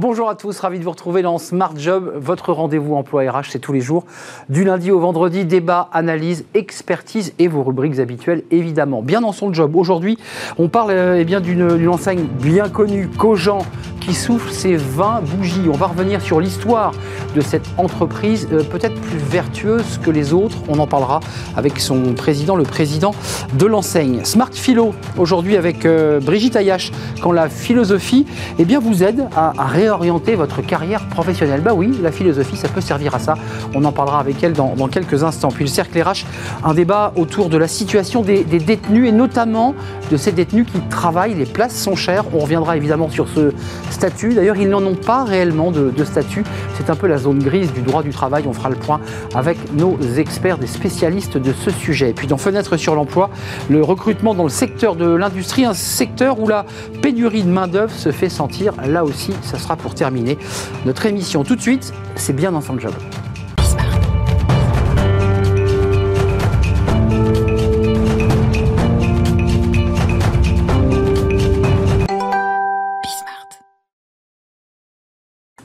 Bonjour à tous, ravi de vous retrouver dans Smart Job, votre rendez-vous emploi RH, c'est tous les jours, du lundi au vendredi, débat, analyse, expertise et vos rubriques habituelles évidemment. Bien dans son job, aujourd'hui on parle euh, eh d'une enseigne bien connue, Cogent, qui souffle ses 20 bougies. On va revenir sur l'histoire de cette entreprise, euh, peut-être plus vertueuse que les autres. On en parlera avec son président, le président de l'enseigne. Smart Philo, aujourd'hui avec euh, Brigitte Ayache, quand la philosophie eh bien, vous aide à, réorienter votre carrière professionnelle. Bah oui, la philosophie, ça peut servir à ça. On en parlera avec elle dans, quelques instants. Puis le cercle RH, un débat autour de la situation des, détenus et notamment de ces détenus qui travaillent. Les places sont chères. On reviendra évidemment sur ce statut. D'ailleurs, ils n'en ont pas réellement de, statut. C'est un peu la zone grise du droit du travail. On fera le point avec nos experts, des spécialistes de ce sujet. Et puis dans Fenêtre sur l'emploi, le recrutement dans le secteur de l'industrie, un secteur où la pénurie de main-d'œuvre se fait sentir. Là aussi, ça sera pour terminer notre émission. Tout de suite, c'est bien dans son job.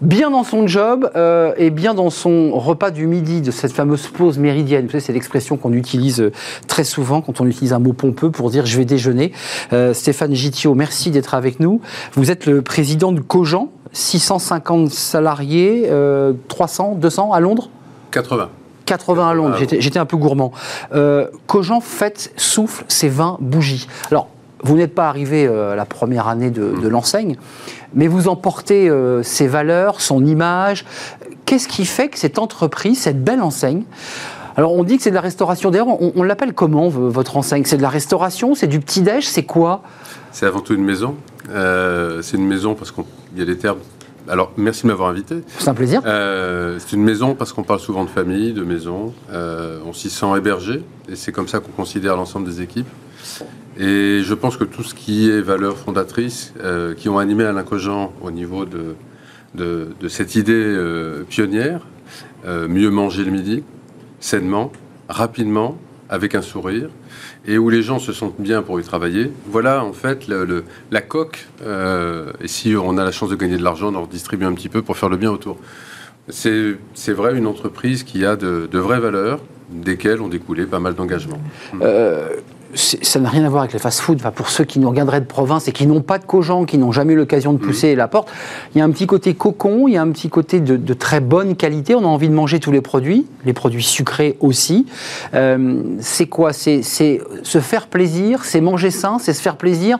Bien dans son job euh, et bien dans son repas du midi, de cette fameuse pause méridienne. Vous savez, c'est l'expression qu'on utilise euh, très souvent quand on utilise un mot pompeux pour dire je vais déjeuner. Euh, Stéphane Gittiot, merci d'être avec nous. Vous êtes le président de Cogent, 650 salariés, 300, 200 à Londres? 80. 80 à Londres, j'étais un peu gourmand. Cogent fête, souffle ses 20 bougies. Alors, vous n'êtes pas arrivé à la première année de, de l'enseigne, mais vous emportez euh, ses valeurs, son image. Qu'est-ce qui fait que cette entreprise, cette belle enseigne, alors on dit que c'est de la restauration. D'ailleurs, on, l'appelle comment votre enseigne? C'est de la restauration C'est du petit-déj C'est quoi? C'est avant tout une maison. Euh, c'est une maison parce qu'il y a des termes alors, merci de m'avoir invité. C'est un plaisir. Euh, c'est une maison parce qu'on parle souvent de famille, de maison. on s'y sent hébergé et c'est comme ça qu'on considère l'ensemble des équipes. Et je pense que tout ce qui est valeurs fondatrices, euh, qui ont animé Alain Cogent au niveau de, cette idée euh, pionnière, euh, mieux manger le midi, sainement, rapidement, avec un sourire, et où les gens se sentent bien pour y travailler. Voilà en fait la coque, et si on a la chance de gagner de l'argent, on en redistribue un petit peu pour faire le bien autour. C'est vrai une entreprise qui a de vraies valeurs, desquelles ont découlé pas mal d'engagements ça n'a rien à voir avec les fast-food. Enfin, pour ceux qui nous regarderaient de province et qui n'ont pas de cogent, qui n'ont jamais eu l'occasion de pousser mmh. la porte, il y a un petit côté cocon, il y a un petit côté de, très bonne qualité. On a envie de manger tous les produits, les produits sucrés aussi. Euh, c'est quoi? C'est se faire plaisir, c'est manger sain, c'est se faire plaisir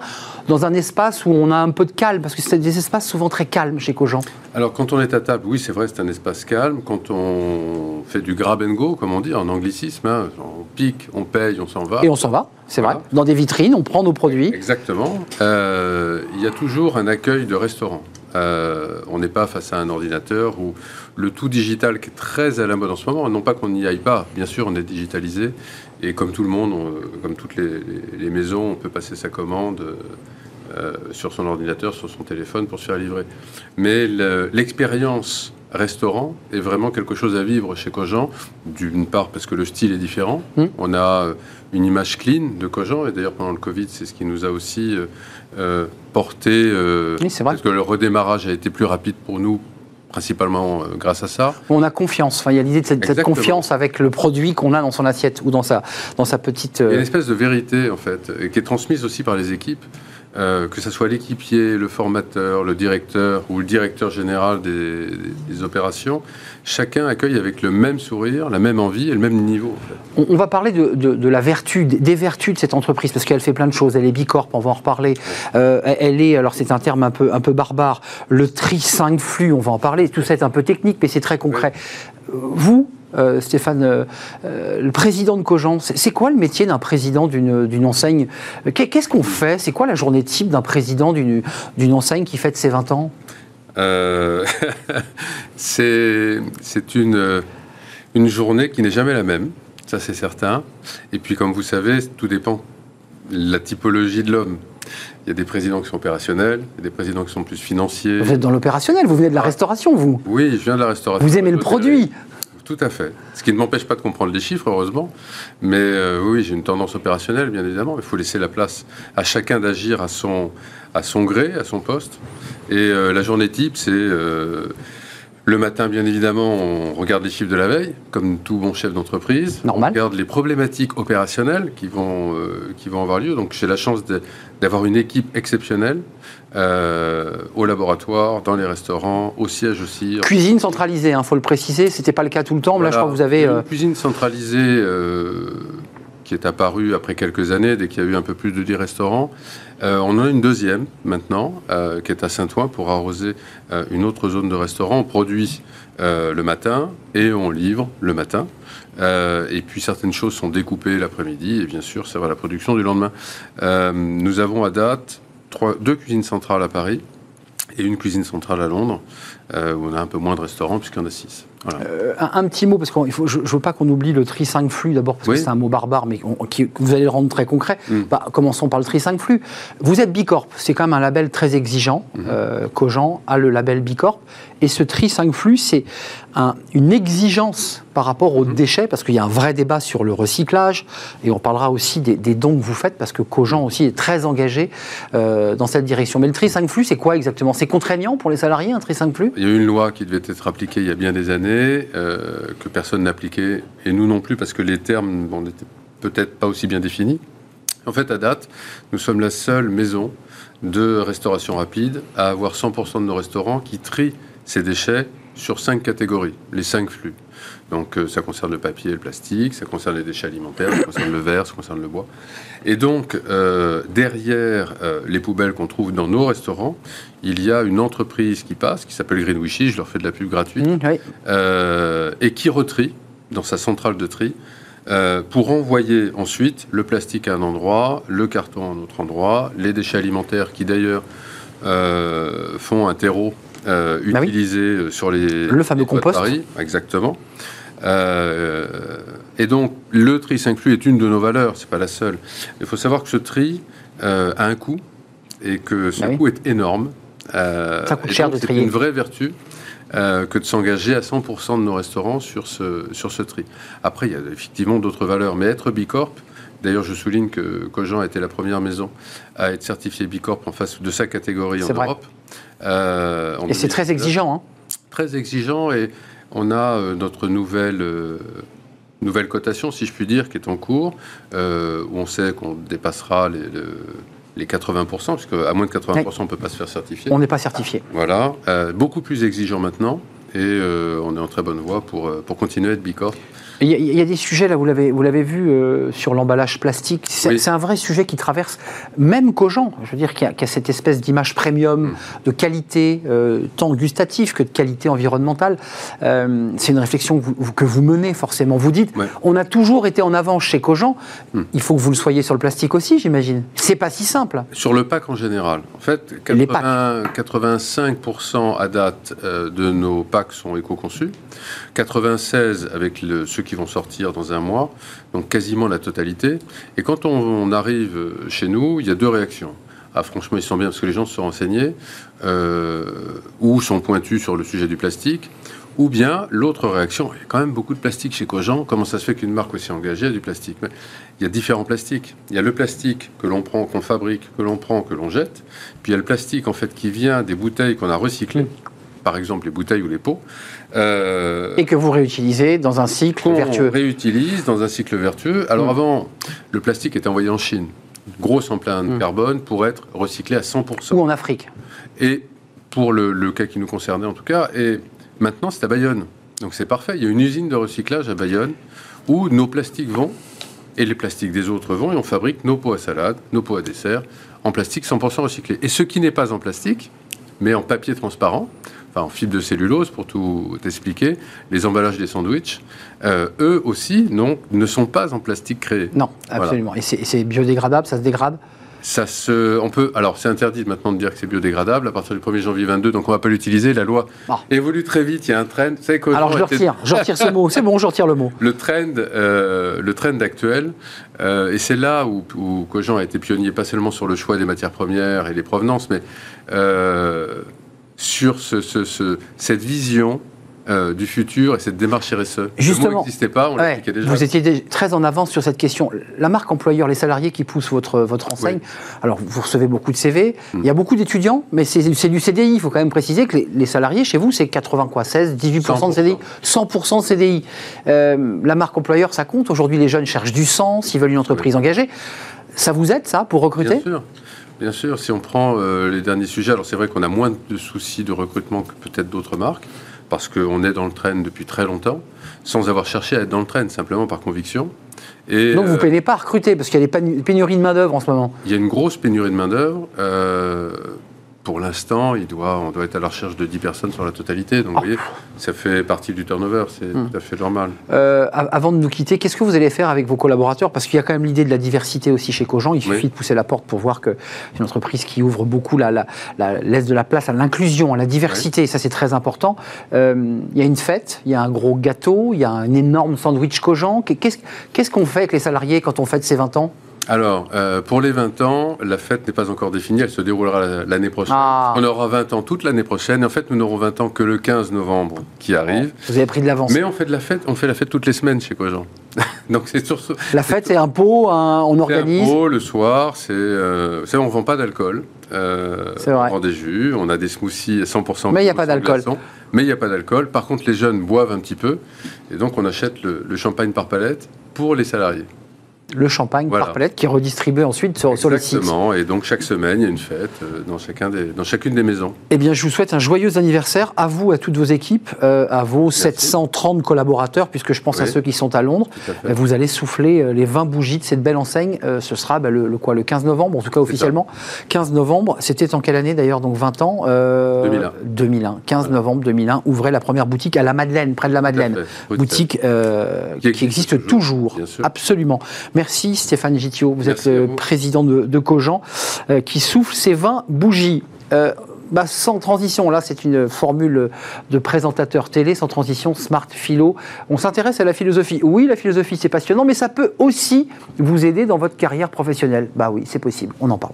dans un espace où on a un peu de calme, parce que c'est des espaces souvent très calmes chez Cogent. Alors quand on est à table, oui, c'est vrai, c'est un espace calme. Quand on fait du grab and go, comme on dit en anglicisme, hein, on pique, on paye, on s'en va. Et on s'en va, c'est vrai. Dans des vitrines, on prend nos produits. Exactement. Euh, il y a toujours un accueil de restaurant. Euh, on n'est pas face à un ordinateur ou le tout digital qui est très à la mode en ce moment. Non pas qu'on n'y aille pas, bien sûr, on est digitalisé et comme tout le monde, comme toutes les, maisons, on peut passer sa commande euh, sur son ordinateur, sur son téléphone pour se faire livrer. Mais l'expérience restaurant est vraiment quelque chose à vivre chez Cogent, d'une part parce que le style est différent. Hmm. On a euh, une image clean de Cogent, et d'ailleurs pendant le Covid, c'est ce qui nous a aussi euh, porté, oui, parce que le redémarrage a été plus rapide pour nous principalement euh, grâce à ça. On a confiance. Enfin, il y a l'idée de cette, confiance avec le produit qu'on a dans son assiette ou dans sa, dans sa petite. Il y a une euh, espèce de vérité, en fait, qui est transmise aussi par les équipes. Euh, que ce soit l'équipier, le formateur, le directeur ou le directeur général des, opérations, chacun accueille avec le même sourire, la même envie et le même niveau. on, va parler de, la vertu, des vertus de cette entreprise, parce qu'elle fait plein de choses. Elle est bicorp, on va en reparler. Euh, elle est, alors c'est un terme un peu, un peu barbare, le tri 5 flux, on va en parler. Tout ça est un peu technique, mais c'est très concret. Vous, euh, Stéphane, euh, euh, le président de Cogent, c'est quoi le métier d'un président d'une enseigne? Qu'est-ce qu'on fait? C'est quoi la journée type d'un président d'une enseigne qui fête ses 20 ans? C'est une, une journée qui n'est jamais la même, ça c'est certain. Et puis comme vous savez, tout dépend de la typologie de l'homme. Il y a des présidents qui sont opérationnels, il y a des présidents qui sont plus financiers. Vous êtes dans l'opérationnel, vous venez de la restauration, vous Oui, je viens de la restauration. Vous aimez le produit Tout à fait. Ce qui ne m'empêche pas de comprendre les chiffres, heureusement. Mais euh, oui, j'ai une tendance opérationnelle, bien évidemment. Il faut laisser la place à chacun d'agir à son, gré, à son poste. Et euh, la journée type, c'est euh, le matin, bien évidemment, on regarde les chiffres de la veille, comme tout bon chef d'entreprise. Normal. On regarde les problématiques opérationnelles qui vont, qui vont avoir lieu. Donc j'ai la chance d'avoir une équipe exceptionnelle euh, au laboratoire, dans les restaurants, au siège aussi. Cuisine centralisée, il hein, faut le préciser, c'était pas le cas tout le temps. Là, je crois que vous avez. Une cuisine centralisée euh, qui est apparue après quelques années, dès qu'il y a eu un peu plus de 10 restaurants. Euh, on en a une deuxième maintenant, qui est à Saint-Ouen, pour arroser une autre zone de restaurant. On produit le matin et on livre le matin. et puis certaines choses sont découpées l'après-midi et bien sûr ça va à la production du lendemain. nous avons à date deux cuisines centrales à Paris et une cuisine centrale à Londres, euh, où on a un peu moins de restaurants puisqu'il y en a six. Euh, un, petit mot, parce que je ne veux pas qu'on oublie le tri 5 flux d'abord, parce que c'est un mot barbare, mais que vous allez le rendre très concret. Mm. Bah, commençons par le tri 5 flux. Vous êtes Bicorp, c'est quand même un label très exigeant. Mm Cogent a le label Bicorp. Et ce tri 5 flux, c'est une exigence par rapport aux mm. déchets, parce qu'il y a un vrai débat sur le recyclage, et on parlera aussi des, dons que vous faites, parce que Cogent aussi est très engagé euh, dans cette direction. Mais le tri 5 flux, c'est quoi exactement? C'est contraignant pour les salariés, un tri 5 flux? Il y a eu une loi qui devait être appliquée il y a bien des années euh, que personne n'appliquait, et nous non plus, parce que les termes n'étaient peut-être pas aussi bien définis. En fait, à date, nous sommes la seule maison de restauration rapide à avoir 100% de nos restaurants qui trient ces déchets sur cinq catégories, les cinq flux. Donc euh, ça concerne le papier et le plastique, ça concerne les déchets alimentaires, ça concerne le verre, ça concerne le bois. Et donc euh, derrière euh, les poubelles qu'on trouve dans nos restaurants, il y a une entreprise qui passe, qui s'appelle Greenwishy, je leur fais de la pub gratuite, mmh, et qui retrie dans sa centrale de tri pour envoyer ensuite le plastique à un endroit, le carton à un autre endroit, les déchets alimentaires qui d'ailleurs font un terreau euh, bah utilisé euh, sur les le fameux compost. Paris, exactement. Euh, et donc le tri inclus est une de nos valeurs, c'est pas la seule. Il faut savoir que ce tri a un coût et que ce bah coût est énorme. Ça coûte cher de trier. C'est une vraie vertu. que de s'engager à 100% de nos restaurants sur ce, sur ce tri. Après, il y a effectivement d'autres valeurs, mais être Bicorp, d'ailleurs je souligne que Cogent a été la première maison à être certifiée Bicorp en face de sa catégorie en Europe. Euh, et c'est très exigeant. Hein. Très exigeant et on a euh, notre nouvelle, euh, nouvelle cotation, si je puis dire, qui est en cours, où on sait qu'on dépassera les, les 80%, puisque à moins de 80%, on ne peut pas se faire certifier. On n'est pas certifié. Voilà. beaucoup plus exigeant maintenant et on est en très bonne voie pour, pour continuer à être Bicorp. Il y, a des sujets, là, vous l'avez, vous l'avez vu euh, sur l'emballage plastique. C'est, un vrai sujet qui traverse même Cogent. Je veux dire qu'il y a, cette espèce d'image premium, mm. de qualité, euh, tant gustative que de qualité environnementale. Euh, c'est une réflexion que vous, que vous, menez forcément. Vous dites, on a toujours été en avance chez Cogent. Mm. Il faut que vous le soyez sur le plastique aussi, j'imagine. C'est pas si simple. Sur le pack en général. En fait, 85% à date de nos packs sont éco-conçus. 96 avec le, ceux qui vont sortir dans un mois, donc quasiment la totalité. Et quand on, arrive chez nous, il y a deux réactions. Ah, franchement, ils sont bien parce que les gens se sont renseignés euh, ou sont pointus sur le sujet du plastique. Ou bien l'autre réaction, il y a quand même beaucoup de plastique chez Cogent. Comment ça se fait qu'une marque aussi engagée a du plastique? Il y a différents plastiques. Il y a le plastique que l'on prend, qu'on fabrique, que l'on prend, que l'on jette. Puis il y a le plastique en fait qui vient des bouteilles qu'on a recyclées par exemple les bouteilles ou les pots. Euh, et que vous réutilisez dans un cycle vertueux. On réutilise dans un cycle vertueux. Alors mm. avant, le plastique était envoyé en Chine, grosse empreinte de mm. carbone, pour être recyclé à 100%. Ou en Afrique. Et pour le, cas qui nous concernait en tout cas, et maintenant c'est à Bayonne. Donc c'est parfait, il y a une usine de recyclage à Bayonne où nos plastiques vont et les plastiques des autres vont et on fabrique nos pots à salade, nos pots à dessert en plastique 100% recyclé. Et ce qui n'est pas en plastique, mais en papier transparent, en fibre de cellulose pour tout expliquer, les emballages des sandwichs, euh, eux aussi non, ne sont pas en plastique créé. Non, absolument. Et c'est biodégradable, ça se dégrade? Ça se, on peut, alors c'est interdit maintenant de dire que c'est biodégradable à partir du 1er janvier 22, donc on va pas l'utiliser. La loi ah. évolue très vite. Il y a un trend. alors je retire, je retire ce mot. C'est bon, je retire le mot. Le trend, euh, le trend actuel, euh, et c'est là où, où Cogent a été pionnier, pas seulement sur le choix des matières premières et les provenances, mais sur ce, cette vision euh, du futur et cette démarche RSE. Justement, n'existait pas, on l'appliquait déjà. Vous étiez très en avance sur cette question. La marque employeur, les salariés qui poussent votre, votre enseigne, alors vous recevez beaucoup de CV, mm. il y a beaucoup d'étudiants, mais c'est du CDI. Il faut quand même préciser que les, salariés chez vous, c'est 80 quoi, 16, 18% de CDI, 100% de CDI. la marque employeur, ça compte. Aujourd'hui, les jeunes cherchent du sens, ils veulent une entreprise engagée. Ça vous aide, ça, pour recruter? Bien sûr. Bien sûr, si on prend euh, les derniers sujets, alors c'est vrai qu'on a moins de soucis de recrutement que peut-être d'autres marques, parce qu'on est dans le train depuis très longtemps, sans avoir cherché à être dans le train, simplement par conviction. Et, Donc vous ne euh, payez pas à recruter, parce qu'il y a des pénuries de main-d'œuvre en ce moment Il y a une grosse pénurie de main-d'œuvre. Euh, pour l'instant, il doit, on doit être à la recherche de 10 personnes sur la totalité. Donc, vous voyez, ça fait partie du turnover, c'est hmm. tout à fait normal. Euh, avant de nous quitter, qu'est-ce que vous allez faire avec vos collaborateurs? Parce qu'il y a quand même l'idée de la diversité aussi chez Cogent. Il suffit de pousser la porte pour voir que c'est une entreprise qui ouvre beaucoup, la, la, laisse de la place à l'inclusion, à la diversité. Ça, c'est très important. Euh, il y a une fête, il y a un gros gâteau, il y a un énorme sandwich Cogent. Qu'est-ce qu'on fait avec les salariés quand on fête ses 20 ans? Alors, euh, pour les 20 ans, la fête n'est pas encore définie, elle se déroulera l'année prochaine. Ah. On aura 20 ans toute l'année prochaine. En fait, nous n'aurons 20 ans que le 15 novembre qui arrive. Vous avez pris de l'avance. Mais on fait de la fête, on fait la fête toutes les semaines chez Cogent. Donc c'est sur La fête, c'est un pot, on organise. Un pot le soir, c'est, euh, on vend pas d'alcool. Euh, on vend des jus, on a des smoothies 100%. Mais il n'y a pas d'alcool. Mais il n'y a pas d'alcool. Par contre, les jeunes boivent un petit peu, et donc on achète le champagne par palette pour les salariés le champagne par palette qui est redistribué ensuite sur, sur le site. Exactement, et donc chaque semaine, il y a une fête euh, dans, chacun des, dans chacune des maisons. Eh bien, je vous souhaite un joyeux anniversaire à vous, à toutes vos équipes, euh, à vos 730 collaborateurs, puisque je pense à ceux qui sont à Londres. Vous allez souffler euh, les 20 bougies de cette belle enseigne. ce sera bah, le, quoi, le 15 novembre, en tout cas officiellement. 15 novembre, c'était en quelle année d'ailleurs Donc 20 ans 2001. 2001. 15 novembre 2001, ouvrez la première boutique à la Madeleine, près de la Madeleine. Boutique qui, existe, toujours. Absolument. Merci Stéphane Gitio, vous êtes le président de, Cogent, euh, qui souffle ses 20 bougies. Euh, bah, sans transition, là c'est une formule de présentateur télé, sans transition, smart philo. On s'intéresse à la philosophie. Oui, la philosophie c'est passionnant, mais ça peut aussi vous aider dans votre carrière professionnelle. Bah oui, c'est possible, on en parle.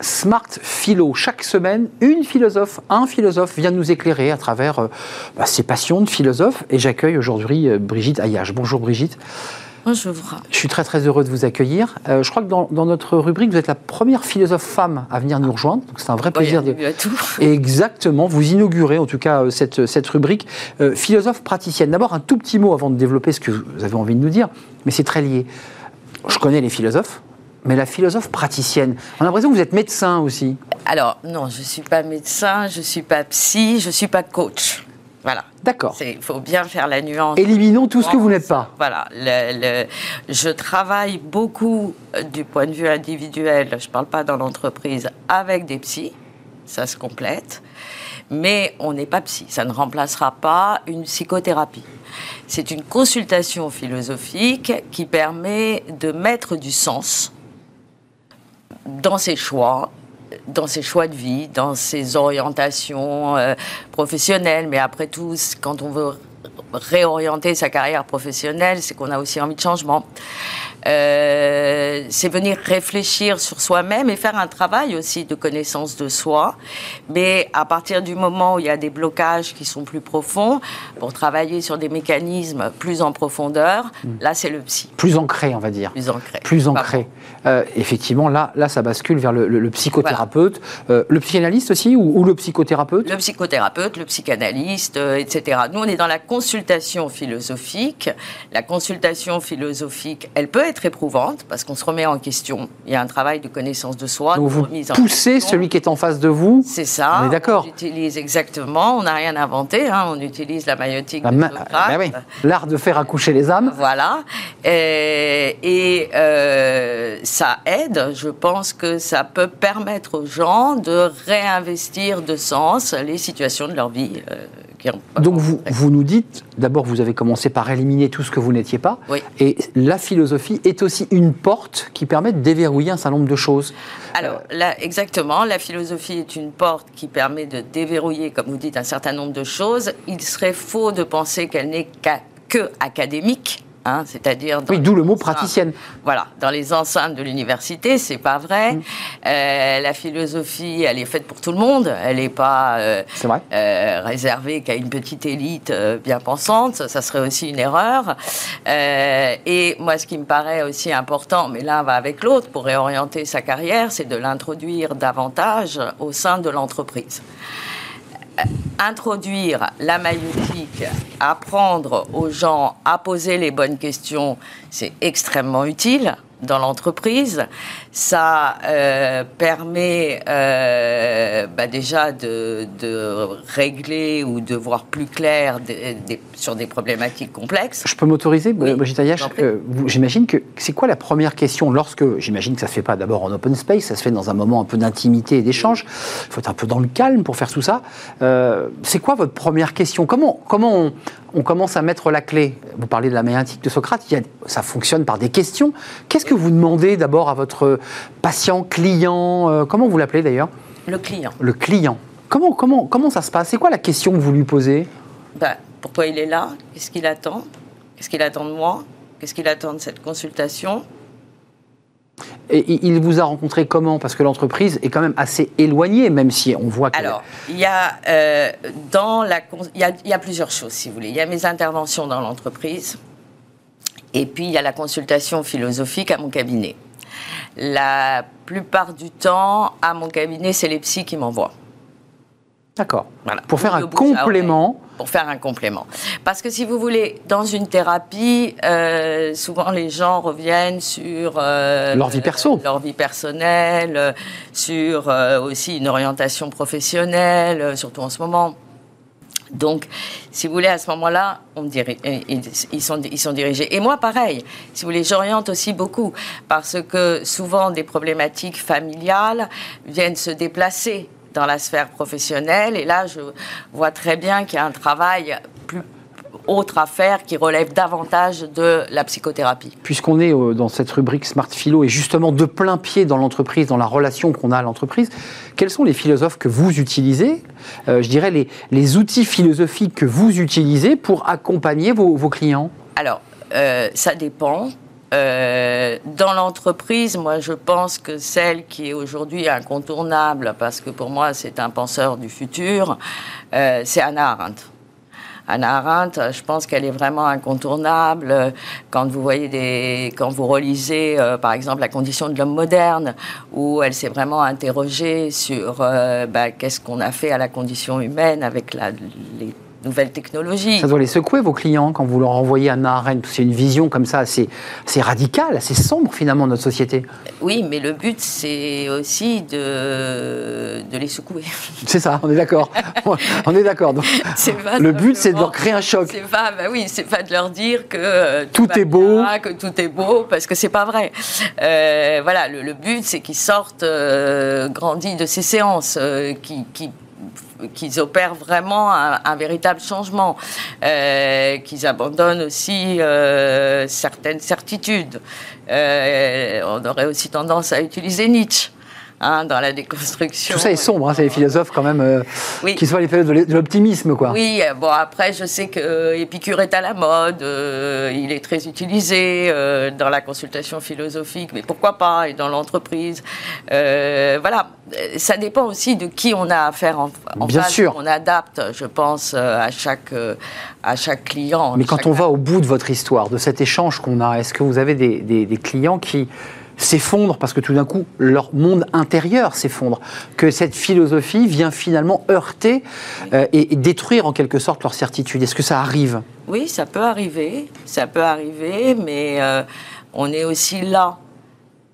Smart Philo. Chaque semaine, une philosophe, un philosophe vient nous éclairer à travers euh, bah, ses passions de philosophe. Et j'accueille aujourd'hui euh, Brigitte Ayache. Bonjour Brigitte. Bonjour. Je suis très très heureux de vous accueillir. Euh, je crois que dans, notre rubrique, vous êtes la première philosophe femme à venir nous rejoindre. Donc c'est un vrai plaisir. de... à tout. Exactement. Vous inaugurez en tout cas cette, cette rubrique. philosophe praticienne. D'abord un tout petit mot avant de développer ce que vous avez envie de nous dire, mais c'est très lié. Je connais les philosophes, mais la philosophe praticienne. On a l'impression que vous êtes médecin aussi. Alors, non, je ne suis pas médecin, je ne suis pas psy, je ne suis pas coach. Voilà. D'accord. Il faut bien faire la nuance. Éliminons tout ce que vous n'êtes pas. Voilà. je travaille beaucoup euh, du point de vue individuel, je ne parle pas dans l'entreprise, avec des psys. Ça se complète. Mais on n'est pas psy. Ça ne remplacera pas une psychothérapie. C'est une consultation philosophique qui permet de mettre du sens dans ses choix, dans ses choix de vie, dans ses orientations euh, professionnelles. Mais après tout, quand on veut réorienter sa carrière professionnelle, c'est qu'on a aussi envie de changement. Euh, c'est venir réfléchir sur soi-même et faire un travail aussi de connaissance de soi. Mais à partir du moment où il y a des blocages qui sont plus profonds, pour travailler sur des mécanismes plus en profondeur, hmm. là c'est le psy. Plus ancré, on va dire. Plus ancré. Plus ancré. Euh, effectivement, là, là, ça bascule vers le, psychothérapeute, euh, le psychanalyste aussi, ou, le psychothérapeute? Le psychothérapeute, le psychanalyste, etc. Nous, on est dans la consultation philosophique. La consultation philosophique, elle peut être éprouvante parce qu'on se remet en question. Il y a un travail de connaissance de soi. Donc vous poussez celui qui est en face de vous. C'est ça. On est d'accord. On utilise exactement. On n'a rien inventé. Hein. On utilise la maïotique de ben L'art de faire accoucher les âmes. Voilà. Et, euh, ça aide. Je pense que ça peut permettre aux gens de réinvestir de sens les situations de leur vie. Euh, donc vous, vous nous dites, d'abord vous avez commencé par éliminer tout ce que vous n'étiez pas, et la philosophie est aussi une porte qui permet de déverrouiller un certain nombre de choses. Alors là, exactement, la philosophie est une porte qui permet de déverrouiller, comme vous dites, un certain nombre de choses. Il serait faux de penser qu'elle n'est que académique Hein, c'est-à-dire oui, d'où le mot praticienne. Voilà, dans les enceintes de l'université, c'est pas vrai. Mm. Euh, la philosophie, elle est faite pour tout le monde. Elle n'est pas euh, euh, réservée qu'à une petite élite bien pensante. Ça, serait aussi une erreur. et moi, ce qui me paraît aussi important, mais l'un va avec l'autre pour réorienter sa carrière, c'est de l'introduire davantage au sein de l'entreprise introduire la maïeutique, apprendre aux gens à poser les bonnes questions, c'est extrêmement utile dans l'entreprise. Ça euh, permet euh, bah déjà de, régler ou de voir plus clair sur des problématiques complexes. Je peux m'autoriser, Brigitte euh, J'imagine que c'est quoi la première question lorsque, j'imagine que ça ne se fait pas d'abord en open space, ça se fait dans un moment un peu d'intimité et d'échange. Il faut être un peu dans le calme pour faire tout ça. c'est quoi votre première question? Comment, comment on, on commence à mettre la clé? Vous parlez de la méantique de Socrate, ça fonctionne par des questions. Qu'est-ce que vous demandez d'abord à votre patient, client euh, Comment vous l'appelez d'ailleurs? Le client. Le client. Comment, comment, comment ça se passe? C'est quoi la question que vous lui posez? Ben, Pourquoi il est là? Qu'est-ce qu'il attend? Qu'est-ce qu'il attend de moi? Qu'est-ce qu'il attend de cette consultation? Et il vous a rencontré comment? Parce que l'entreprise est quand même assez éloignée, même si on voit que... Alors, il y, a, euh, dans la, il, y a, il y a plusieurs choses, si vous voulez. Il y a mes interventions dans l'entreprise, et puis il y a la consultation philosophique à mon cabinet. La plupart du temps, à mon cabinet, c'est les psys qui m'envoient. D'accord. Pour faire un complément. Pour faire un complément. Parce que si vous voulez, dans une thérapie, euh, souvent les gens reviennent sur euh, leur vie perso, leur vie personnelle, sur euh, aussi une orientation professionnelle, surtout en ce moment. Donc, si vous voulez, à ce moment-là, on ils, sont, ils sont dirigés. Et moi, pareil, si vous voulez, j'oriente aussi beaucoup, parce que souvent des problématiques familiales viennent se déplacer dans la sphère professionnelle. Et là, je vois très bien qu'il y a un travail plus autre à faire qui relève davantage de la psychothérapie. Puisqu'on est euh, dans cette rubrique Smart Philo et justement de plein pied dans l'entreprise, dans la relation qu'on a à l'entreprise, quels sont les philosophes que vous utilisez euh, Je dirais les, les, outils philosophiques que vous utilisez pour accompagner vos, vos clients? Alors, euh, ça dépend. Euh, dans l'entreprise, moi, je pense que celle qui est aujourd'hui incontournable, parce que pour moi, c'est un penseur du futur, c'est Anna Arendt. Anna Arendt, je pense qu'elle est vraiment incontournable. Quand vous voyez des, quand vous relisez, euh, par exemple, la condition de l'homme moderne, où elle s'est vraiment interrogée sur bah, qu'est-ce qu'on a fait à la condition humaine avec la, les nouvelles technologies. Ça doit les secouer, vos clients, quand vous leur envoyez Anna Arendt. C'est une vision comme ça assez, assez radicale, assez sombre, finalement, de notre société. Oui, mais le but, c'est aussi de, de les secouer. C'est ça, on est d'accord. on est d'accord. Le but, c'est de leur créer un choc. C'est pas, bah oui, c'est pas de leur dire que euh, tout, est beau. que tout est beau, parce que c'est pas vrai. Euh, voilà, le, but, c'est qu'ils sortent euh, grandis de ces séances, qui, qui qu'ils opèrent vraiment un, véritable changement, euh, qu'ils abandonnent aussi euh, certaines certitudes. Euh, on aurait aussi tendance à utiliser Nietzsche. Hein, dans la déconstruction. Tout ça est sombre, hein, c'est les philosophes quand même euh, qui sont les philosophes de l'optimisme. quoi. Oui, euh, bon après je sais que euh, Épicure est à la mode, il est très utilisé dans la consultation philosophique, mais pourquoi pas, et dans l'entreprise. voilà, ça dépend aussi de qui on a affaire en, en Bien sûr. On adapte, je pense, à chaque, à chaque client. Mais quand on va au bout de votre histoire, de cet échange qu'on a, est-ce que vous avez des, des clients qui s'effondrent parce que tout d'un coup, leur monde intérieur s'effondre, que cette philosophie vient finalement heurter euh, et, détruire en quelque sorte leur certitude. Est-ce que ça arrive? Oui, ça peut arriver, ça peut arriver, mais euh, on est aussi là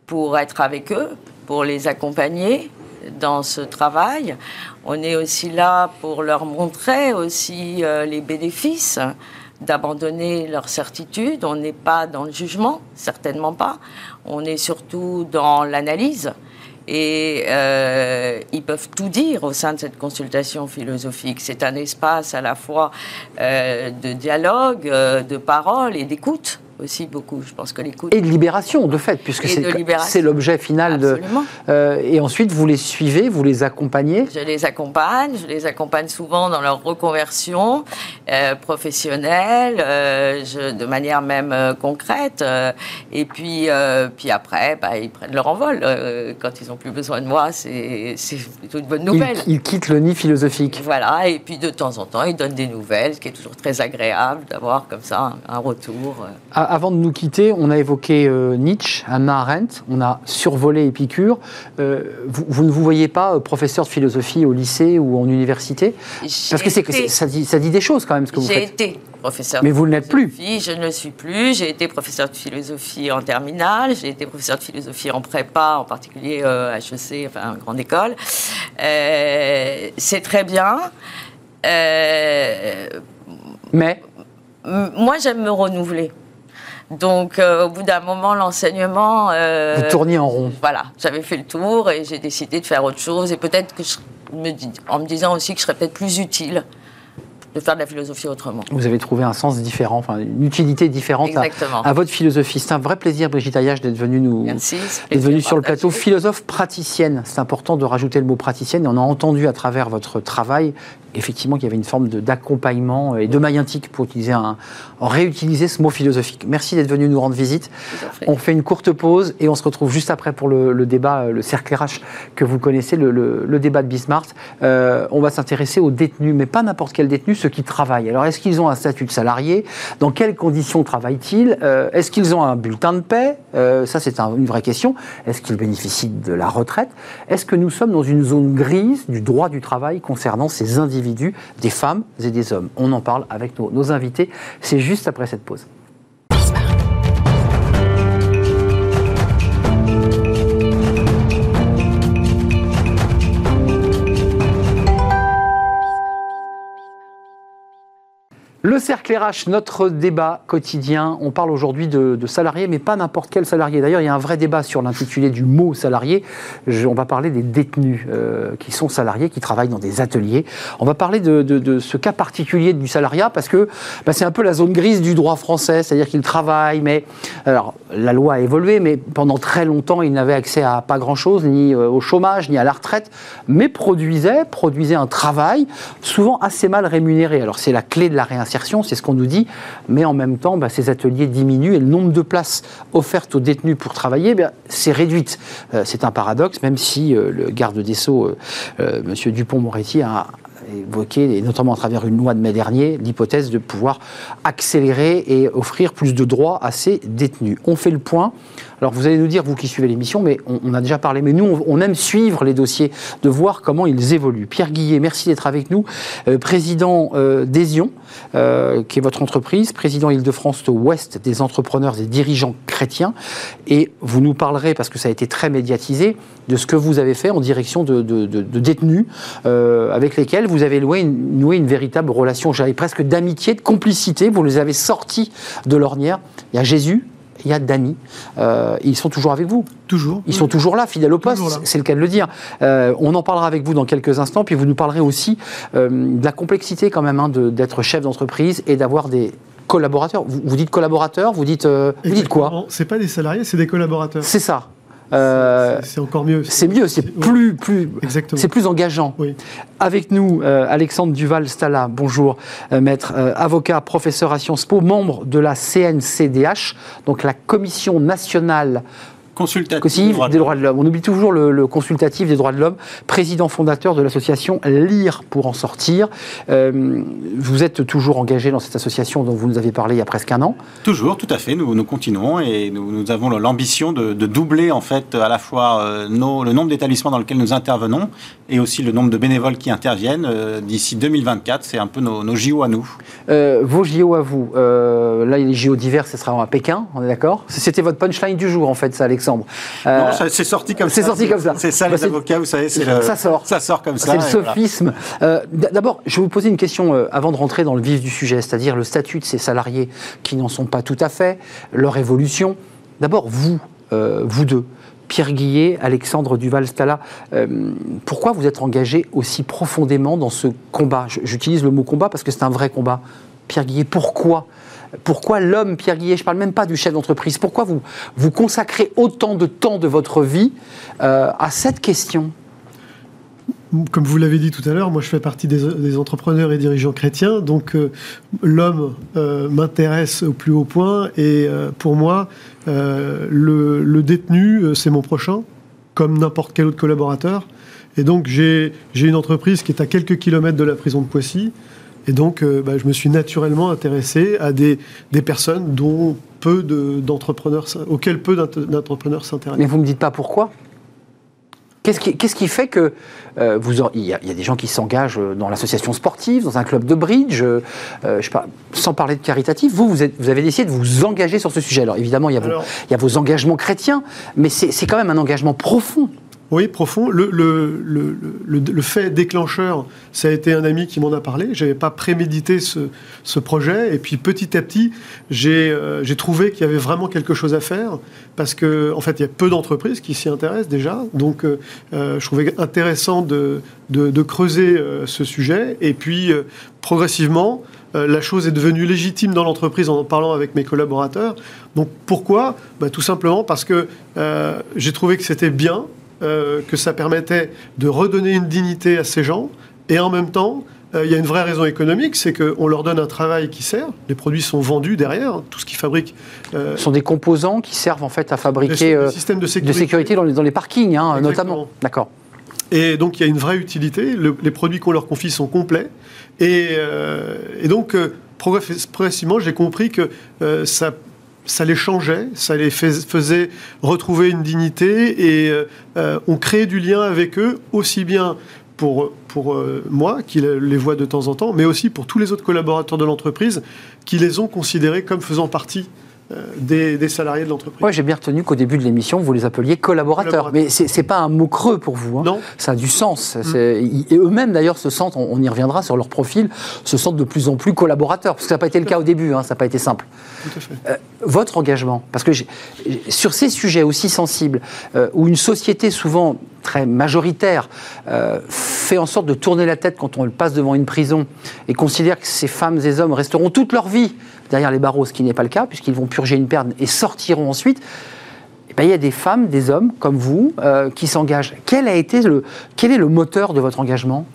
pour être avec eux, pour les accompagner dans ce travail. On est aussi là pour leur montrer aussi euh, les bénéfices d'abandonner leur certitude. On n'est pas dans le jugement, certainement pas. On est surtout dans l'analyse. Et euh, ils peuvent tout dire au sein de cette consultation philosophique. C'est un espace à la fois euh, de dialogue, euh, de parole et d'écoute. Aussi beaucoup. Je pense que l'écoute. Et de libération, de fait, puisque c'est l'objet final de. Euh, et ensuite, vous les suivez, vous les accompagnez? Je les accompagne, je les accompagne souvent dans leur reconversion euh, professionnelle, euh, je- de manière même concrète. et puis, puis après, bah, ils prennent leur envol. quand ils n'ont plus besoin de moi, c'est c'est plutôt une bonne nouvelle. ils quittent le nid philosophique. Voilà, et puis de temps en temps, ils donnent des nouvelles, ce qui est toujours très agréable d'avoir comme ça un, un retour. euh. A- Avant de nous quitter, on a évoqué euh, Nietzsche, Hannah Arendt, on a survolé Épicure. Euh, vous, vous ne vous voyez pas euh, professeur de philosophie au lycée ou en université? Parce que J'ai c'est- ça, dit, ça dit des choses quand même ce que vous J'ai faites. été professeur. Mais de vous ne l'êtes plus. Je ne le suis plus. J'ai été professeur de philosophie en terminale. J'ai été professeur de philosophie en prépa, en particulier euh, HEC, enfin grande école. C'est très bien. Mais moi, j'aime me renouveler. Donc, euh, au bout d'un moment, l'enseignement. euh, vous tourniez en rond. voilà, j'avais fait le tour et j'ai décidé de faire autre chose. Et peut-être que je me dis, en me disant aussi que je serais peut-être plus utile de faire de la philosophie autrement. Vous avez trouvé un sens différent, enfin une utilité différente à, Exactement. à votre philosophie. C'est un vrai plaisir, Brigitte Ayache, d'être venue nous, Merci. d'être venue sur le plateau. Philosophe praticienne, c'est important de rajouter le mot praticienne. Et on a entendu à travers votre travail, effectivement, qu'il y avait une forme d'accompagnement et de maïentique, pour utiliser un, réutiliser ce mot philosophique. Merci d'être venu nous rendre visite. On fait une courte pause et on se retrouve juste après pour le, le débat, euh, le cercle RH que vous connaissez, le, le- le débat de Bismarck. Euh, on va s'intéresser aux détenus, mais pas n'importe quels détenus, ceux qui travaillent. Alors, est-ce qu'ils ont un statut de salarié? Dans quelles conditions travaillent-ils? Euh, Est-ce qu'ils ont un bulletin de paix Euh, Ça, c'est un- une vraie question. Est-ce qu'ils bénéficient de la retraite? Est-ce que nous sommes dans une zone grise du droit du travail concernant ces individus, des femmes et des hommes On en parle avec nos, invités. C'est juste après cette pause. Le cercle RH, notre débat quotidien. On parle aujourd'hui de, salariés, mais pas n'importe quel salarié. D'ailleurs, il y a un vrai débat sur l'intitulé du mot salarié. On va parler des détenus euh, qui sont salariés, qui travaillent dans des ateliers. On va parler de ce cas particulier du salariat parce que bah, c'est un peu la zone grise du droit français, c'est-à-dire qu'ils travaillent, mais alors la loi a évolué, mais pendant très longtemps, ils n'avaient accès à pas grand-chose, ni euh, au chômage, ni à la retraite, mais produisaient, produisaient un travail souvent assez mal rémunéré. Alors c'est la clé de la réinsertion, c'est ce qu'on nous dit, mais en même temps, bah, ces ateliers diminuent et le nombre de places offertes aux détenus pour travailler, bah, c'est réduite. Euh, c'est un paradoxe, même si euh, le garde des Sceaux, euh, Monsieur Dupont-Moretti, a évoqué, et notamment à travers une loi de mai dernier, l'hypothèse de pouvoir accélérer et offrir plus de droits à ces détenus. On fait le point. Alors vous allez nous dire, vous qui suivez l'émission, mais on, a déjà parlé, mais nous, on, aime suivre les dossiers, de voir comment ils évoluent. Pierre Guillet, merci d'être avec nous, euh, président euh, euh, qui est votre entreprise, président Île-de-France Ouest des entrepreneurs et dirigeants chrétiens. Et vous nous parlerez, parce que ça a été très médiatisé, de ce que vous avez fait en direction de, détenus euh, avec lesquels vous avez noué une, véritable relation, j'avais presque d'amitié, de complicité. Vous les avez sortis de l'ornière. Il y a Jésus, il y a Dany. Euh, ils sont toujours avec vous. Toujours. Ils sont toujours là, fidèles au poste, c'est le cas de le dire. Euh, on en parlera avec vous dans quelques instants, puis vous nous parlerez aussi euh, de la complexité quand même hein, de- d'être chef d'entreprise et d'avoir des collaborateurs. Vous, vous dites collaborateurs, vous dites, euh, vous dites quoi? C'est pas des salariés, c'est des collaborateurs. C'est ça. Euh, C'est- encore mieux. c'est mieux, c'est plus, plus, c'est plus engageant. Oui. Avec nous, euh, Alexandre Duval-Stala, bonjour, euh, maître, avocat, professeur à Sciences Po, membre de la CNCDH, donc la Commission nationale Consultatif. des droits de l'homme. On oublie toujours le, le consultatif des droits de l'homme, président fondateur de l'association Lire pour en sortir. Euh, vous êtes toujours engagé dans cette association dont vous nous avez parlé il y a presque un an. Toujours, tout à fait. Nous, nous continuons et nous, nous avons l'ambition de, de doubler en fait à la fois euh, nos- le nombre d'établissements dans lesquels nous intervenons et aussi le nombre de bénévoles qui interviennent euh, d'ici 2024. C'est un peu nos, nos JO à nous. Vos JO à vous, là les JO d'hiver, ce sera à Pékin, on est d'accord? C'était votre punchline du jour en fait, ça Alexandre. Euh, non, ça- c'est sorti comme ça. c'est sorti comme ça. C'est ça Bah, les avocats, vous savez. le- ça sort. Ça sort comme ça. C'est le voilà. sophisme. Euh, D'abord, je vais vous poser une question euh, avant de rentrer dans le vif du sujet, c'est-à-dire le statut de ces salariés qui n'en sont pas tout à fait, leur évolution. D'abord, vous, euh, vous deux, Pierre Guillet, Alexandre Duval-Stala, euh, pourquoi vous êtes engagés aussi profondément dans ce combat? J'utilise le mot combat parce que c'est un vrai combat. Pierre Guillet, pourquoi Pourquoi l'homme, Pierre Guillet, je ne parle même pas du chef d'entreprise, pourquoi vous, consacrez autant de temps de votre vie euh, à cette question? Comme vous l'avez dit tout à l'heure, moi je fais partie des, entrepreneurs et dirigeants chrétiens, donc euh, l'homme euh, m'intéresse au plus haut point et pour moi, le, détenu, c'est mon prochain, comme n'importe quel autre collaborateur. Et donc j'ai une entreprise qui est à quelques kilomètres de la prison de Poissy. Et donc, euh, bah, je me suis naturellement intéressé à des, des personnes dont peu d'entrepreneurs, auxquels peu d'entrepreneurs s'intéressent. Mais vous ne me dites pas pourquoi? Qu'est-ce qui, fait que euh, vous il, y a, il, y a, des gens qui s'engagent dans l'association sportive, dans un club de bridge, euh, je sans parler de caritatif. Vous, vous, êtes, vous, avez décidé de vous engager sur ce sujet. Alors évidemment, il y a, vos, il y a vos engagements chrétiens, mais c'est quand même un engagement profond. Oui, profond. Le, fait déclencheur, ça a été un ami qui m'en a parlé. Je n'avais pas prémédité ce, projet. Et puis petit à petit, j'ai euh, trouvé qu'il y avait vraiment quelque chose à faire. Parce qu'en en fait, il y a peu d'entreprises qui s'y intéressent déjà. Donc euh, euh, je trouvais intéressant de creuser ce sujet. Et puis progressivement, la chose est devenue légitime dans l'entreprise en en parlant avec mes collaborateurs. Donc pourquoi? Bah, Tout simplement parce que j'ai trouvé que c'était bien euh, que ça permettait de redonner une dignité à ces gens, et en même temps, euh, il y a une vraie raison économique, c'est qu'on leur donne un travail qui sert. Les produits sont vendus derrière, tout ce qu'ils fabriquent. Euh, Ce sont des composants qui servent en fait à fabriquer des systèmes de sécurité, dans, les, dans les parkings, hein, notamment. D'accord. Et donc il y a une vraie utilité. les produits qu'on leur confie sont complets. Et, et donc progressivement, j'ai compris que ça ça les changeait, ça les faisait retrouver une dignité et euh, euh, on créait du lien avec eux, aussi bien pour, euh, moi, qui les vois de temps en temps, mais aussi pour tous les autres collaborateurs de l'entreprise qui les ont considérés comme faisant partie euh, des, salariés de l'entreprise. Moi, j'ai bien retenu qu'au début de l'émission, vous les appeliez collaborateurs. Mais ce n'est pas un mot creux pour vous. Hein. Non. Ça a du sens. Mm. Et eux-mêmes, d'ailleurs, se sentent, on, y reviendra sur leur profil, se sentent de plus en plus collaborateurs. Parce que ça n'a pas été le cas au début, hein, ça n'a pas été simple. Tout à fait. Euh, votre engagement, parce que sur ces sujets aussi sensibles, euh, où une société souvent très majoritaire fait en sorte de tourner la tête quand on le passe devant une prison et considère que ces femmes et hommes resteront toute leur vie derrière les barreaux, ce qui n'est pas le cas, puisqu'ils vont purger une peine et sortiront ensuite. Eh ben, il y a des femmes, des hommes comme vous euh, qui s'engagent. Quel, a été le, quel est le moteur de votre engagement?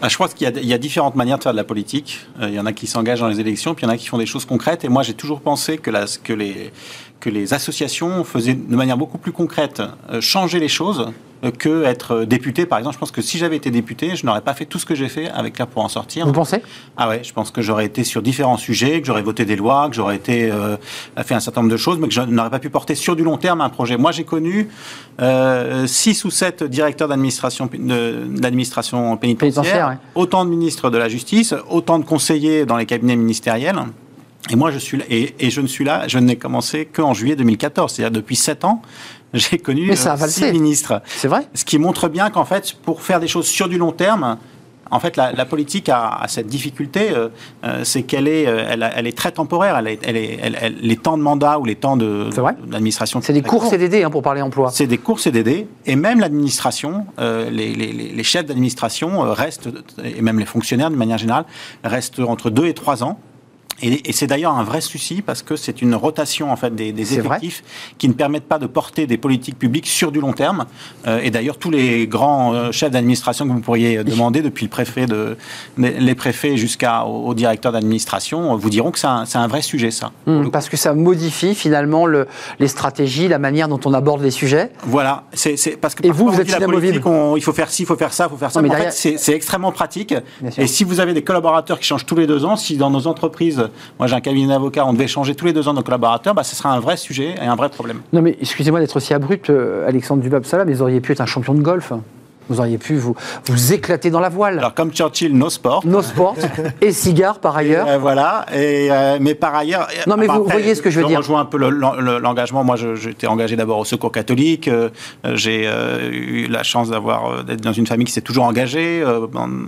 Bah, je pense qu'il y, a différentes manières de faire de la politique. Euh, il y en a qui s'engagent dans les élections, puis il y en a qui font des choses concrètes. Et moi, j'ai toujours pensé que, les, que les associations faisaient de manière beaucoup plus concrète euh, changer les choses que être député. Par exemple, je pense que si j'avais été député, je n'aurais pas fait tout ce que j'ai fait avec là pour en sortir. Vous pensez? Ah ouais, je pense que j'aurais été sur différents sujets, que j'aurais voté des lois, que j'aurais été euh, fait un certain nombre de choses, mais que je n'aurais pas pu porter sur du long terme un projet. Moi, j'ai connu euh, six ou sept directeurs d'administration d'administration pénitentiaire, autant de ministres de la justice, autant de conseillers dans les cabinets ministériels. Et moi, je suis là, et, et je ne suis là, je n'ai commencé qu'en juillet 2014, c'est-à-dire depuis sept ans, j'ai connu ça euh, six ministres. C'est vrai. Ce qui montre bien qu'en fait, pour faire des choses sur du long terme, en fait, la, politique a, cette difficulté, euh, euh, c'est qu'elle est, elle, est très temporaire. Elle est, elle est, les temps de mandat ou les temps d'administration. C'est des cours CDD hein, pour parler emploi. C'est des cours CDD et même l'administration, les, les, les, chefs d'administration restent et même les fonctionnaires de manière générale restent entre deux et trois ans. Et, c'est d'ailleurs un vrai souci parce que c'est une rotation en fait des, effectifs qui ne permettent pas de porter des politiques publiques sur du long terme. Euh, et d'ailleurs, tous les grands euh, chefs d'administration que vous pourriez demander, depuis le préfet de, les préfets jusqu'au directeur d'administration, vous diront que c'est un, un, vrai sujet, ça. Mmh, parce que ça modifie finalement le, les stratégies, la manière dont on aborde les sujets. Voilà, c'est parce que et vous, vous êtes la politique, il faut faire ci, il faut faire ça, il faut faire ça. mais en fait, c'est extrêmement pratique. Et si vous avez des collaborateurs qui changent tous les deux ans, si dans nos entreprises moi j'ai un cabinet d'avocats, on devait changer tous les deux ans nos collaborateurs, bah, ce sera un vrai sujet et un vrai problème. Non mais excusez-moi d'être aussi abrupt, euh, Alexandre Dubab-Salah, mais vous auriez pu être un champion de golf. Vous auriez pu vous, vous éclater dans la voile. Alors, comme Churchill, no sport. No sport. et cigare, par ailleurs. Euh, voilà. Et, euh, mais par ailleurs. Non, mais vous voyez ce que je veux dire. Je rejoins un peu l'engagement. Moi, j'étais engagé d'abord au Secours catholique. Euh, j'ai eu la chance d'avoir d'être dans une famille qui s'est toujours engagée.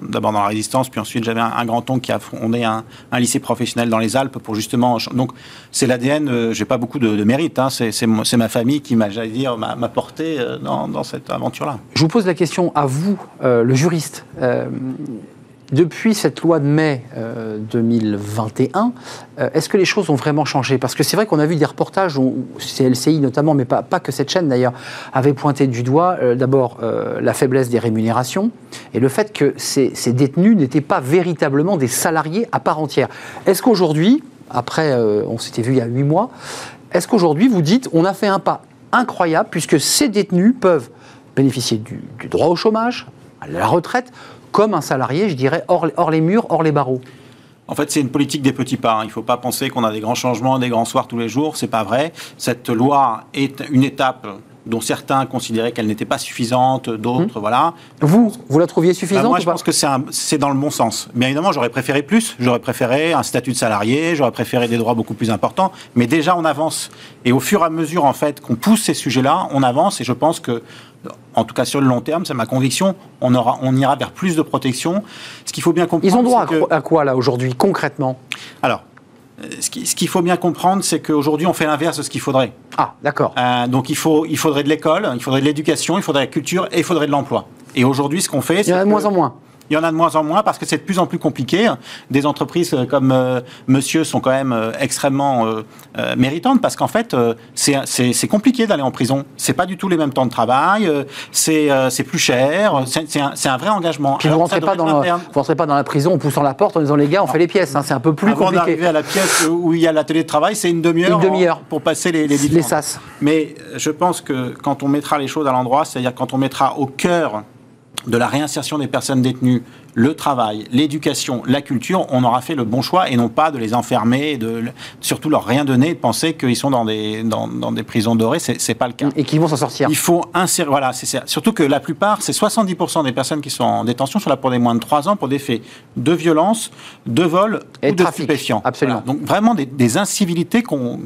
d'abord dans la résistance, puis ensuite, j'avais un, grand-oncle qui a fondé un, un, lycée professionnel dans les Alpes pour justement. Donc, c'est l'ADN. j'ai pas beaucoup de, mérite. Hein, c'est ma famille qui m'a, j'allais dire, m'a porté dans, dans cette aventure-là. Je vous pose la question à vous, euh, le juriste. Euh, depuis cette loi de mai 2021, est-ce que les choses ont vraiment changé? Parce que c'est vrai qu'on a vu des reportages, où c'est LCI notamment, mais pas, pas que cette chaîne d'ailleurs, avait pointé du doigt d'abord la faiblesse des rémunérations et le fait que ces détenus n'étaient pas véritablement des salariés à part entière. Est-ce qu'aujourd'hui, après, on s'était vu il y a huit mois, est-ce qu'aujourd'hui vous dites on a fait un pas incroyable puisque ces détenus peuvent bénéficier du, droit au chômage, à la retraite, comme un salarié, je dirais, hors, les murs, hors les barreaux en fait, c'est une politique des petits pas. Hein. Il ne faut pas penser qu'on a des grands changements, des grands soirs tous les jours. C'est pas vrai. Cette loi est une étape dont certains considéraient qu'elle n'était pas suffisante, d'autres, hum. voilà. Vous, vous la trouviez suffisante bah, Moi, je pense que c'est dans le bon sens. Bien évidemment, j'aurais préféré plus. J'aurais préféré un statut de salarié, j'aurais préféré des droits beaucoup plus importants. Mais déjà, on avance. Et au fur et à mesure, en fait, qu'on pousse ces sujets-là, on avance. Et je pense que, en tout cas sur le long terme, c'est ma conviction, on, aura, on ira vers plus de protection. Ce qu'il faut bien comprendre. Ils ont droit à quoi, là, aujourd'hui, concrètement? Alors, ce qu'il faut bien comprendre, c'est qu'aujourd'hui, on fait l'inverse de ce qu'il faudrait. Ah, d'accord. Euh, donc, il, faut, il faudrait de l'école, il faudrait de l'éducation, il faudrait de la culture et il faudrait de l'emploi. Et aujourd'hui, ce qu'on fait, c'est. Il y en a de moins en moins il y en a de moins en moins parce que c'est de plus en plus compliqué. Des entreprises euh, comme euh, Monsieur sont quand même euh, extrêmement méritantes parce qu'en fait, c'est compliqué d'aller en prison. C'est pas du tout les mêmes temps de travail, c'est plus cher, c'est un, un, vrai engagement. vous ne rentrez, pas dans rentrez pas dans la prison en poussant la porte en disant les gars, on fait les pièces. Hein, c'est un peu plus Avant compliqué. d'arriver à la pièce où il y a l'atelier de travail, c'est une demi-heure demi pour passer les, les, les sas. Mais je pense que quand on mettra les choses à l'endroit, c'est-à-dire quand on mettra au cœur de la réinsertion des personnes détenues le travail, l'éducation, la culture, on aura fait le bon choix et non pas de les enfermer, de surtout leur rien donner, de penser qu'ils sont dans des, dans, des prisons dorées, c'est pas le cas. Et qu'ils vont s'en sortir. Il faut insérer, voilà, c'est surtout que la plupart, c'est 70% des personnes qui sont en détention sont là pour des moins de 3 ans pour des faits de violence, de vol et ou de stupéfiants. Absolument. Donc vraiment des, incivilités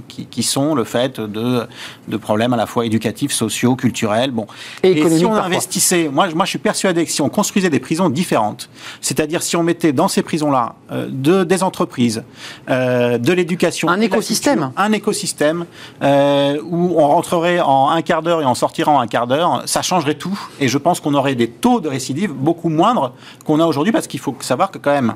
qui, qui, sont le fait de, de problèmes à la fois éducatifs, sociaux, culturels. Bon. Et, si on investissait, moi, moi je suis persuadé que si on construisait des prisons différentes, c'est-à-dire si on mettait dans ces prisons-là euh, de, des entreprises, euh, de l'éducation, un écosystème, un écosystème euh, où on rentrerait en un quart d'heure et on sortirait en un quart d'heure, ça changerait tout. Et je pense qu'on aurait des taux de récidive beaucoup moindres qu'on a aujourd'hui parce qu'il faut savoir que quand même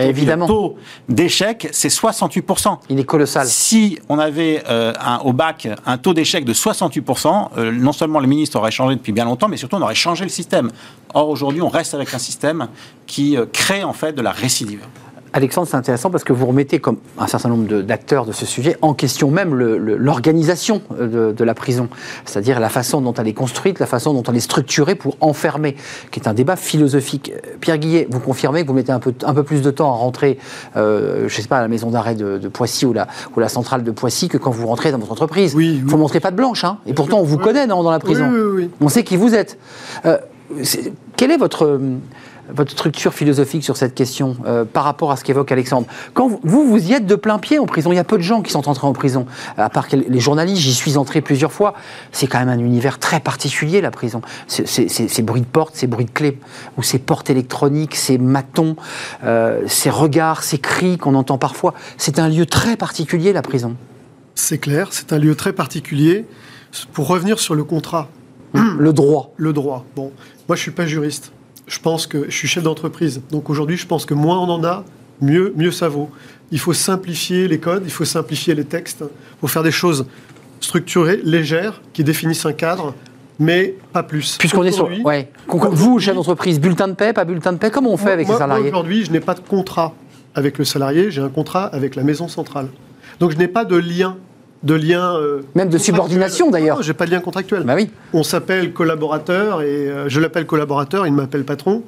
évidemment. Le taux d'échec, c'est 68%. Il est colossal. Si on avait euh, un, au bac un taux d'échec de 68%, euh, non seulement le ministre aurait changé depuis bien longtemps, mais surtout on aurait changé le système. Or, aujourd'hui, on reste avec un système qui euh, crée en fait de la récidive. Alexandre, c'est intéressant parce que vous remettez, comme un certain nombre d'acteurs de, ce sujet, en question même l'organisation de, de, la prison, c'est-à-dire la façon dont elle est construite, la façon dont elle est structurée pour enfermer, qui est un débat philosophique. Pierre Guillet, vous confirmez que vous mettez un peu, un peu plus de temps à rentrer, euh, je ne sais pas, à la maison d'arrêt de, Poissy ou la, ou la centrale de Poissy que quand vous rentrez dans votre entreprise. Oui, Vous ne montrez pas de blanche, hein, et pourtant on vous connaît dans la prison. Oui, on sait qui vous êtes. Euh, quel est votre votre structure philosophique sur cette question euh, par rapport à ce qu'évoque Alexandre. Quand vous, vous, y êtes de plein pied en prison, il y a peu de gens qui sont entrés en prison, à part les journalistes, j'y suis entré plusieurs fois. C'est quand même un univers très particulier, la prison. Ces bruits de porte, ces bruits de clés, ou ces portes électroniques, ces matons, euh, ces regards, ces cris qu'on entend parfois. C'est un lieu très particulier, la prison. C'est clair, c'est un lieu très particulier. Pour revenir sur le contrat. Le droit. Le droit. Bon, moi je suis pas juriste je pense que je suis chef d'entreprise. Donc aujourd'hui, je pense que moins on en a, mieux, mieux ça vaut. Il faut simplifier les codes, il faut simplifier les textes, il faut faire des choses structurées, légères, qui définissent un cadre, mais pas plus. Puisqu'on est sur. Ouais. Vous, chef d'entreprise, bulletin de paix, pas bulletin de paix, comment on fait avec les salariés Aujourd'hui, je n'ai pas de contrat avec le salarié, j'ai un contrat avec la maison centrale. Donc je n'ai pas de lien de lien. Euh, Même de subordination d'ailleurs. J'ai pas de lien contractuel. Bah oui. On s'appelle collaborateur et euh, je l'appelle collaborateur, il m'appelle patron.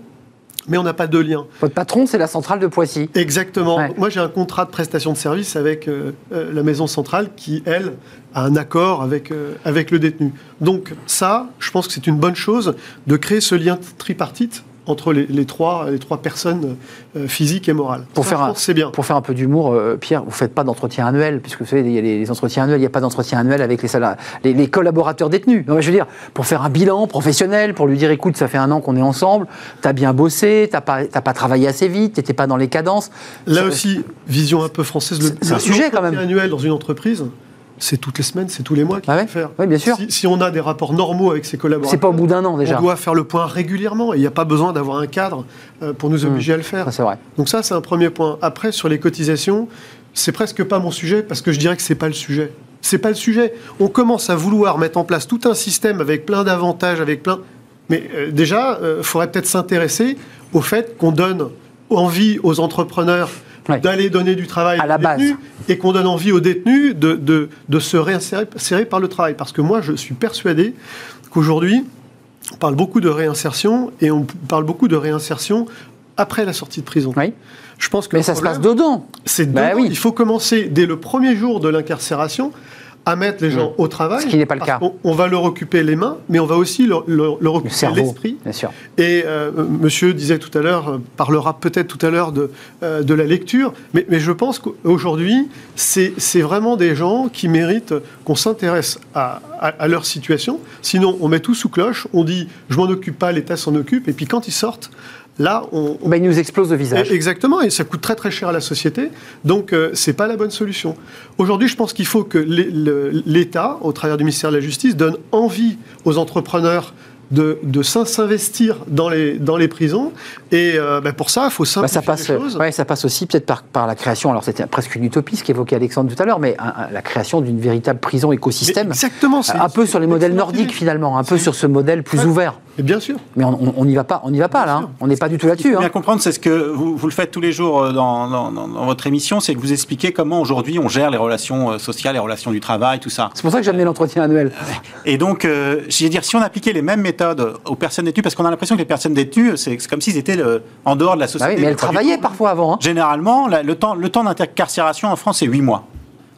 Mais on n'a pas de lien. Votre patron, c'est la centrale de Poissy. Exactement. Moi, j'ai un contrat de prestation de service avec euh, la maison centrale qui, elle, a un accord avec, avec le détenu. Donc ça, je pense que c'est une bonne chose de créer ce lien tripartite entre les, trois, les trois personnes euh, physiques et morales. Pour, faire un, bien. pour faire un peu d'humour, euh, Pierre, vous ne faites pas d'entretien annuel, puisque vous savez, il y a les, entretiens annuels, il n'y a pas d'entretien annuel avec les, les, collaborateurs détenus. je veux dire, pour faire un bilan professionnel, pour lui dire, écoute, ça fait un an qu'on est ensemble, tu as bien bossé, tu n'as pas, pas travaillé assez vite, tu n'étais pas dans les cadences. Là aussi, vision un peu française. C'est un sujet quand même. annuel dans une entreprise, c'est toutes les semaines, c'est tous les mois qu'il Ah faut ouais faire. Oui, bien sûr. Si, si on a des rapports normaux avec ses collaborateurs, C'est pas au bout d'un an déjà. on doit faire le point régulièrement. et Il n'y a pas besoin d'avoir un cadre euh, pour nous obliger à le faire. C'est vrai. Donc ça, c'est un premier point. Après, sur les cotisations, c'est presque pas mon sujet parce que je dirais que c'est pas le sujet. C'est pas le sujet. On commence à vouloir mettre en place tout un système avec plein d'avantages, avec plein. Mais euh, déjà, il faudrait peut-être s'intéresser au fait qu'on donne envie aux entrepreneurs Ouais. d'aller donner du travail À la détenus base. et qu'on donne envie aux détenus de, de, de se réinsérer insérer par le travail. Parce que moi, je suis persuadé qu'aujourd'hui, on parle beaucoup de réinsertion et on parle beaucoup de réinsertion après la sortie de prison. Oui. Je pense que Mais ça se passe dedans. C'est Bah oui. Il faut commencer dès le premier jour de l'incarcération à mettre les gens au travail. Ce qui n'est pas le cas. On, va leur occuper les mains, mais on va aussi leur, leur- leur Le occuper l'esprit. bien sûr. Et euh, monsieur disait tout à l'heure, euh, parlera peut-être tout à l'heure de, euh, de la lecture, mais, mais je pense qu'aujourd'hui, c'est c'est vraiment des gens qui méritent qu'on s'intéresse à, à- à leur situation. Sinon, on met tout sous cloche, on dit je m'en occupe pas, l'État s'en occupe, et puis quand ils sortent, là, on, on- Bah, il nous explose le visage. Exactement, et ça coûte très très cher à la société, donc euh, c'est pas la bonne solution. Aujourd'hui, je pense qu'il faut que l'État, au travers du ministère de la Justice, donne envie aux entrepreneurs de, de s'in- s'investir dans les, dans les prisons, et euh, bah, pour ça, il faut Bah, simplifier ça, passe, les choses. ouais, ça passe aussi peut-être par, par la création, alors c'était presque une utopie ce qu'évoquait Alexandre tout à l'heure, mais un- un- la création d'une véritable prison Mais écosystème, exactement, c'est- un peu sur les modèles nordiques idée. finalement, un peu sur ce modèle plus ouvert. Et bien sûr. Mais on n'y va pas, on n'y va pas là, hein. on n'est pas du tout là-dessus. faut bien hein. comprendre, c'est ce que vous, vous le faites tous les jours euh, dans, dans- dans- dans votre émission, c'est que vous expliquez comment aujourd'hui on gère les relations euh, sociales, les relations du travail, tout ça. C'est pour ça que j'ai amené l'entretien annuel. Et donc, euh, je veux dire, si on appliquait les mêmes méthodes aux personnes détenues, parce qu'on a l'impression que les personnes détenues, c'est comme s'ils étaient le- en dehors de la Bah société. oui, mais elles travaillaient parfois avant. hein. Généralement, la- le temps, le temps d'intercarcération en France, c'est 8 mois.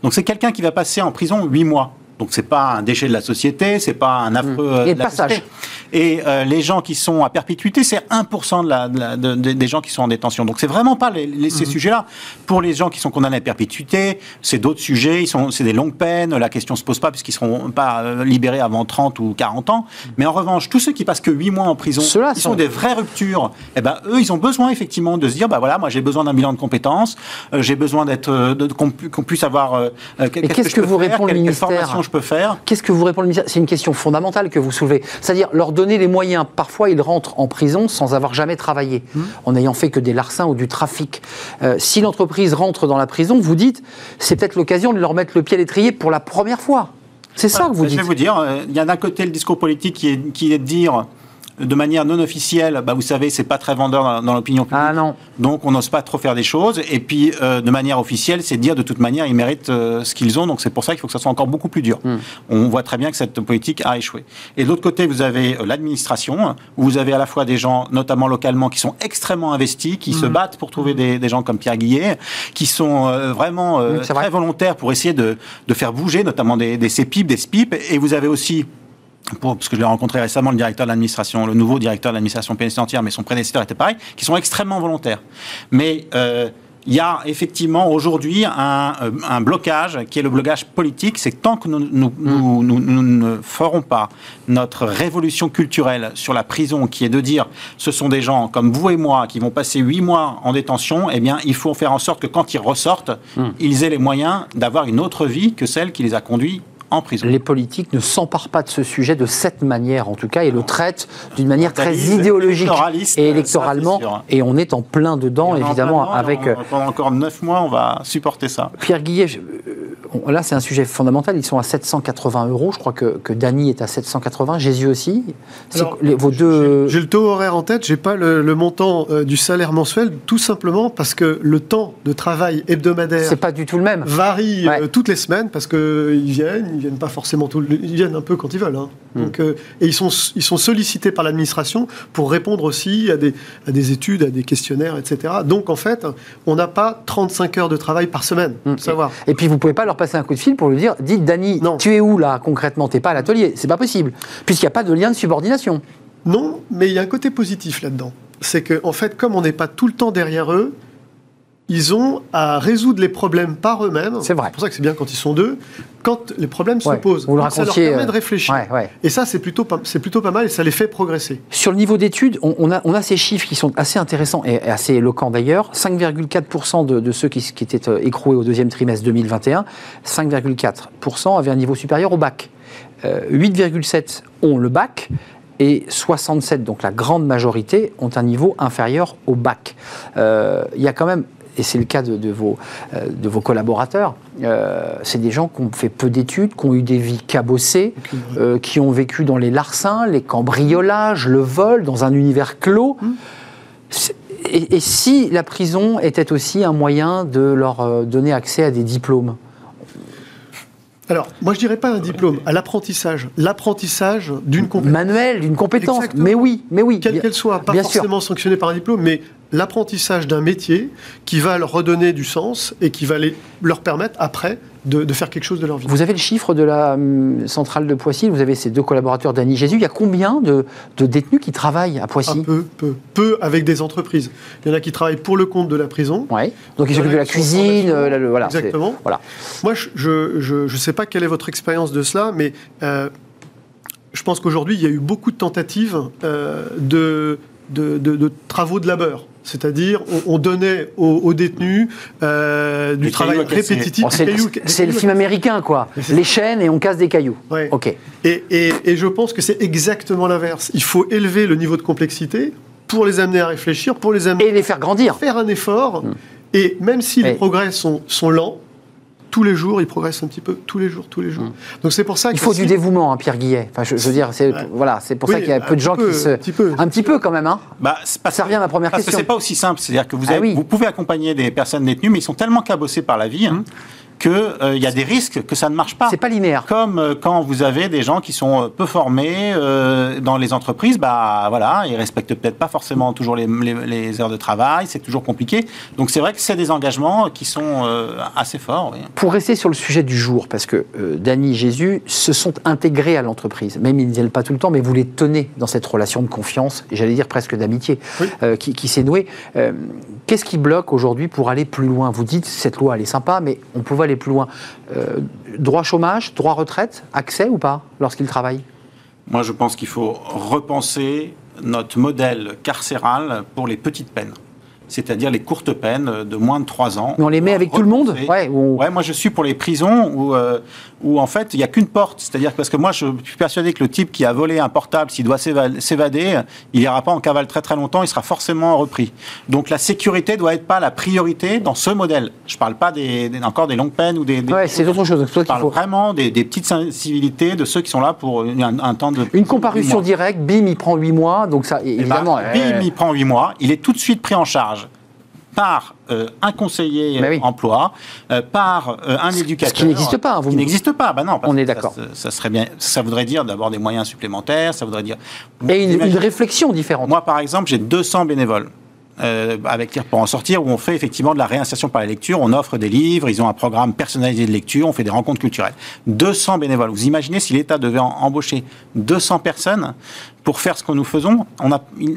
Donc c'est quelqu'un qui va passer en prison 8 mois. Donc c'est pas un déchet de la société, c'est pas un affreux euh, Et de la passage. société. Et euh, les gens qui sont à perpétuité, c'est 1% de la, de la- de- de- des gens qui sont en détention. Donc c'est vraiment pas les, les- ces sujets-là. Pour les gens qui sont condamnés à perpétuité, c'est d'autres sujets. Ils sont, c'est des longues peines. La question se pose pas puisqu'ils seront pas euh, libérés avant 30 ou 40 ans. Mais en revanche, tous ceux qui passent que 8 mois en prison, Ceux-là qui sont- sont des vraies ruptures. Eh ben eux, ils ont besoin effectivement de se dire, bah voilà, moi j'ai besoin d'un bilan de compétences, euh, j'ai besoin d'être, euh, de- qu'on pu- qu'on puisse avoir. euh, qu'est-ce qu'est-ce que vous faire, répond le quelle ministère? formation je peux faire? Qu'est-ce que vous répond le ministère? C'est une question fondamentale que vous soulevez. C'est-à-dire leur donner les moyens. Parfois, ils rentrent en prison sans avoir jamais travaillé, Mmh. en n'ayant fait que des larcins ou du trafic. Euh, si l'entreprise rentre dans la prison, vous dites, c'est peut-être l'occasion de leur mettre le pied à l'étrier pour la première fois. C'est ça que vous Je dites. vais vous dire, euh, il y a d'un côté le discours politique qui est, qui est de dire de manière non officielle, bah, vous savez, c'est pas très vendeur dans, dans l'opinion publique. Ah non. Donc on n'ose pas trop faire des choses. Et puis euh, de manière officielle, c'est dire de toute manière, ils méritent euh, ce qu'ils ont. Donc c'est pour ça qu'il faut que ça soit encore beaucoup plus dur. Hmm. On voit très bien que cette politique a échoué. Et de l'autre côté, vous avez euh, l'administration, où vous avez à la fois des gens, notamment localement, qui sont extrêmement investis, qui Hmm. se battent pour trouver des, des gens comme Pierre Guillet, qui sont vraiment Oui, c'est vrai. très volontaires pour essayer de, de faire bouger, notamment des, des CEPIP, des SPIP. Et vous avez aussi pour- parce que je l'ai rencontré récemment, le directeur de l'administration, le nouveau directeur de l'administration pénitentiaire, mais son prédécesseur était pareil, qui sont extrêmement volontaires. Mais euh, il y a effectivement aujourd'hui un, euh, un blocage qui est le blocage politique. C'est que tant que nous, nous, nous- nous- nous ne ferons pas notre révolution culturelle sur la prison, qui est de dire ce sont des gens comme vous et moi qui vont passer huit mois en détention, eh bien, il faut faire en sorte que quand ils ressortent, ils aient les moyens d'avoir une autre vie que celle qui les a conduits en prison. Les politiques ne s'emparent pas de ce sujet de cette manière, en tout cas, et le traitent d'une manière très idéologique et électoralement. Et on est en plein dedans, évidemment, plein avec. euh, on- Pendant encore 9 mois, on va supporter ça. Pierre Guillet, je- euh, là c'est un sujet fondamental, ils sont à 780 euros, je crois que, que Dany est à 780, Jésus aussi. C'est Alors, les- vos deux... J'ai le taux horaire en tête, j'ai pas le, le montant euh, du salaire mensuel, tout simplement parce que le temps de travail hebdomadaire C'est pas du tout le même. varie Ouais. euh, toutes les semaines parce que ils viennent, viennent pas forcément tout, ils viennent un peu quand ils veulent. hein. Hmm. Donc, euh, et ils sont ils sont sollicités par l'administration pour répondre aussi à des à des études, à des questionnaires, etc. Donc en fait, on n'a pas 35 heures de travail par semaine. Hmm. savoir. Et puis vous pouvez pas leur passer un coup de fil pour lui dire, dites Dany, Non. tu es où là concrètement? T'es pas à l'atelier, c'est pas possible, puisqu'il n'y a pas de lien de subordination. Non, mais il y a un côté positif là-dedans. C'est que en fait, comme on n'est pas tout le temps derrière eux, ils ont à résoudre les problèmes par eux-mêmes. C'est vrai. C'est pour ça que c'est bien quand ils sont deux, quand les problèmes Ouais, se posent. vous le ça leur permet euh, de réfléchir. ouais, ouais. Et ça, c'est plutôt, pas- c'est plutôt pas mal et ça les fait progresser. Sur le niveau d'études, on, on a, on a ces chiffres qui sont assez intéressants et assez éloquents d'ailleurs. 5,4% de, de ceux qui, qui étaient euh, écroués au deuxième trimestre 2021, 5,4% avaient un niveau supérieur au bac. Euh, 8,7 ont le bac et 67, donc la grande majorité, ont un niveau inférieur au bac. Euh, Il y a quand même, et c'est le cas de, de vos, euh, de vos collaborateurs, euh, c'est des gens qui ont fait peu d'études, qui ont eu des vies cabossées, euh, qui ont vécu dans les larcins, les cambriolages, le vol, dans un univers clos. C'est- Et, et si la prison était aussi un moyen de leur donner accès à des diplômes? Alors, moi, je dirais pas un diplôme, à l'apprentissage. L'apprentissage d'une compétence. Manuel, d'une compétence Exactement. Mais oui, mais oui. quelle qu'elle soit, pas bien sûr. forcément sanctionnée par un diplôme, mais l'apprentissage d'un métier qui va leur redonner du sens et qui va les, leur permettre après de, de faire quelque chose de leur vie. Vous avez le chiffre de la hum, centrale de Poissy, vous avez ces deux collaborateurs d'Annie Jésus. Il y a combien de, de détenus qui travaillent à Poissy peu, peu, peu avec des entreprises. Il y en a qui travaillent pour le compte de la prison. Ouais. Donc ils s'occupent de la cuisine, euh, la- le- voilà. Exactement. Voilà. Moi, je ne sais pas quelle est votre expérience de cela, mais euh, je pense qu'aujourd'hui, il y a eu beaucoup de tentatives euh, de, de, de- de travaux de labeur. C'est-à-dire, on, on donnait aux, aux détenus euh, du travail cailloux répétitif. Bon, c'est le film américain, quoi. Les chaînes et on casse des cailloux. Ouais. Ok. Et, et- et je pense que c'est exactement l'inverse. Il faut élever le niveau de complexité pour les amener à réfléchir, pour les amener Et les faire grandir. à faire un effort. Mm. Et même si les progrès sont, sont lents, tous les jours, ils progressent un petit peu, tous les jours, tous les jours. Donc c'est pour ça Mm. Il faut du dévouement, hein, Pierre Guillet. Enfin, je, je veux dire, c'est voilà, c'est pour ça qu'il y a peu un de gens petit peu, qui se, un petit peu. un petit peu quand même, hein. Bah, parce Ça revient à ma première parce question. que c'est pas aussi simple. C'est-à-dire que vous, Ah oui. vous pouvez accompagner des personnes détenues, mais ils sont tellement cabossés par la vie hein, qu'il y a des risques que ça ne marche pas. C'est pas linéaire. Comme euh, quand vous avez des gens qui sont euh, peu formés euh, dans les entreprises, bah voilà, ils respectent peut-être pas forcément toujours les, les- les heures de travail, c'est toujours compliqué. Donc c'est vrai que c'est des engagements qui sont euh, assez forts. oui. Pour rester sur le sujet du jour, parce que euh, Dany et Jésus se sont intégrés à l'entreprise, même ils ne viennent pas tout le temps, mais vous les tenez dans cette relation de confiance, j'allais dire presque d'amitié, Oui. euh, qui, qui s'est nouée. Euh, Qu'est-ce qui bloque aujourd'hui pour aller plus loin? Vous dites, cette loi, elle est sympa, mais on pouvait aller plus loin. Euh, droit chômage, droit retraite, accès ou pas lorsqu'ils travaillent Moi, je pense qu'il faut repenser notre modèle carcéral pour les petites peines. C'est-à-dire les courtes peines de moins de 3 ans. Mais on les met avec tout le monde Ouais, ou on- Ouais, moi je suis pour les prisons où, euh, où en fait il n'y a qu'une porte. C'est-à-dire parce que moi je suis persuadé que le type qui a volé un portable, s'il doit s'éva- s'évader, il n'ira pas en cavale très très longtemps, il sera forcément repris. Donc la sécurité doit être pas la priorité dans ce modèle. Je parle pas des, des- encore des longues peines ou des. des- Ouais, c'est autre chose. Je parle faut vraiment des, des petites incivilités de ceux qui sont là pour un, un temps de. une comparution directe, bim, il prend 8 mois, donc ça, Eh ben, évidemment. bim, euh, il prend 8 mois. Il est tout de suite pris en charge par euh, un conseiller oui. emploi, euh, par euh, un éducateur. qui n'existe pas, vous Qui n'existe pas, bah non. parce On est d'accord. Ça, ça serait bien. Ça voudrait dire d'avoir des moyens supplémentaires. Ça voudrait dire. et une, réflexion différente. Moi, par exemple, j'ai 200 bénévoles. Euh, avec Lire pour en sortir, où on fait effectivement de la réinsertion par la lecture, on offre des livres, ils ont un programme personnalisé de lecture, on fait des rencontres culturelles. 200 bénévoles. Vous imaginez si l'État devait embaucher 200 personnes pour faire ce que nous faisons,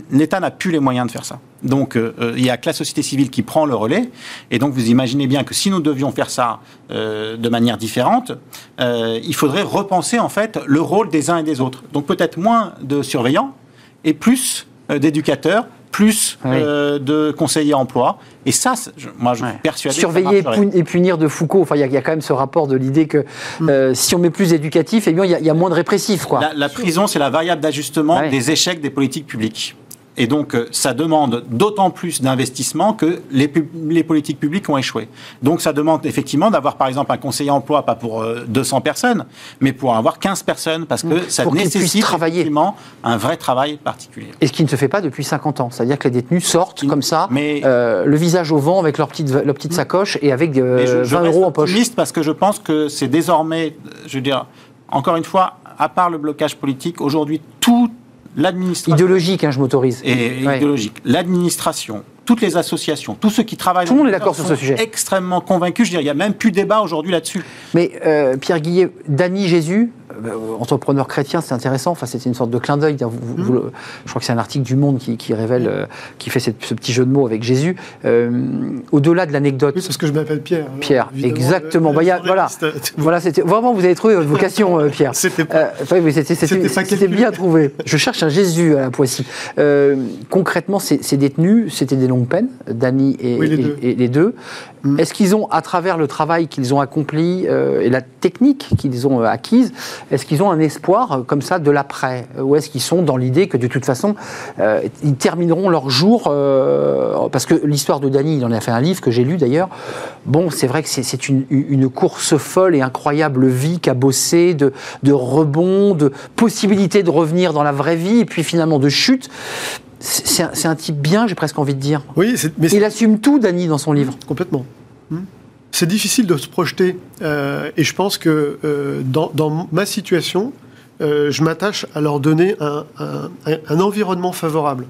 l'État n'a plus les moyens de faire ça. Donc euh, euh, il y a que la société civile qui prend le relais, et donc vous imaginez bien que si nous devions faire ça de manière différente, il faudrait repenser en fait le rôle des uns et des autres. Donc peut-être moins de surveillants et plus d'éducateurs, plus Oui. euh, de conseillers emploi. Et ça, moi, je suis Ouais. persuadé Surveiller et punir de Foucault. Enfin, il y, a- il y a quand même ce rapport de l'idée que euh, si on met plus d'éducatif, eh bien, il y, a- il y a moins de répressif, quoi. La, la prison, c'est la variable d'ajustement Ouais. des échecs des politiques publiques. Et donc, euh, ça demande d'autant plus d'investissement que les, politiques publiques ont échoué. Donc, ça demande effectivement d'avoir, par exemple, un conseiller emploi, pas pour euh, 200 personnes, mais pour avoir 15 personnes, parce que ça Mmh. Nécessite travailler. effectivement un vrai travail particulier. Et ce qui ne se fait pas depuis 50 ans. C'est-à-dire que les détenus sortent comme ça, mais- euh, le visage au vent avec leur petite, leur petite sacoche et avec euh, je, je 20 reste euros en poche. optimiste parce que je pense que c'est désormais, je veux dire, encore une fois, à part le blocage politique, aujourd'hui, toute l'administration Idéologique, hein, je m'autorise. et Ouais. idéologique, l'administration, toutes les associations, tous ceux qui travaillent Tout le monde est d'accord sur ce sont sujet. extrêmement convaincus. Je veux dire, il n'y a même plus débat aujourd'hui là-dessus. Mais euh, Pierre Guillet, Dany Jésus, entrepreneur chrétien, c'est intéressant. Enfin, c'était une sorte de clin d'œil. Mmh. Je crois que c'est un article du Monde qui, qui révèle, euh, qui fait cette- ce petit jeu de mots avec Jésus. Euh, Au-delà de l'anecdote, Oui, parce que je m'appelle Pierre. alors, Pierre, exactement. le- Bah, a- voilà, voilà, c'était vraiment vous avez trouvé votre vocation, euh, Pierre. C'était pas- Euh, bien trouvé. Je cherche un Jésus à la Poissy. Euh, concrètement, ces, ces détenus, c'était des longues peines, Dany et, Oui, les et- deux. et les deux. Mm. Est-ce qu'ils ont, à travers le travail qu'ils ont accompli euh, et la technique qu'ils ont euh, acquise, est-ce qu'ils ont un espoir euh, comme ça de l'après? Ou est-ce qu'ils sont dans l'idée que de toute façon, euh, ils termineront leur jour euh, Parce que l'histoire de Dany, il en a fait un livre que j'ai lu d'ailleurs. Bon, c'est vrai que c'est- une, une course folle et incroyable vie qu'a bossé, de, de rebond, de possibilité de revenir dans la vraie vie, et puis finalement de chute. C'est un, type bien, j'ai presque envie de dire. Oui, c'est- mais Il assume tout, Dany, dans son livre. Complètement. Hmm. C'est difficile de se projeter. euh, et je pense que euh, dans, ma situation, euh, je m'attache à leur donner un, environnement favorable.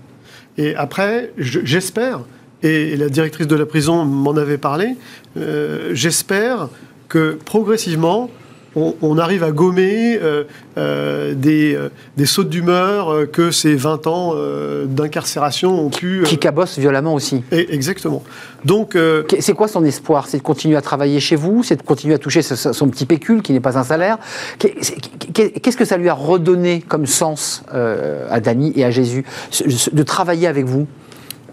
Et après, je- j'espère, et, la directrice de la prison m'en avait parlé, j'espère que progressivement, on, on arrive à gommer euh, euh, des, euh, des sautes d'humeur que ces 20 ans d'incarcération ont pu... Qui cabosse violemment aussi. et- exactement. Donc, C'est quoi son espoir? C'est de continuer à travailler chez vous? C'est de continuer à toucher son petit pécule qui n'est pas un salaire? Qu'est-ce que ça lui a redonné comme sens à Dany et à Jésus? De travailler avec vous?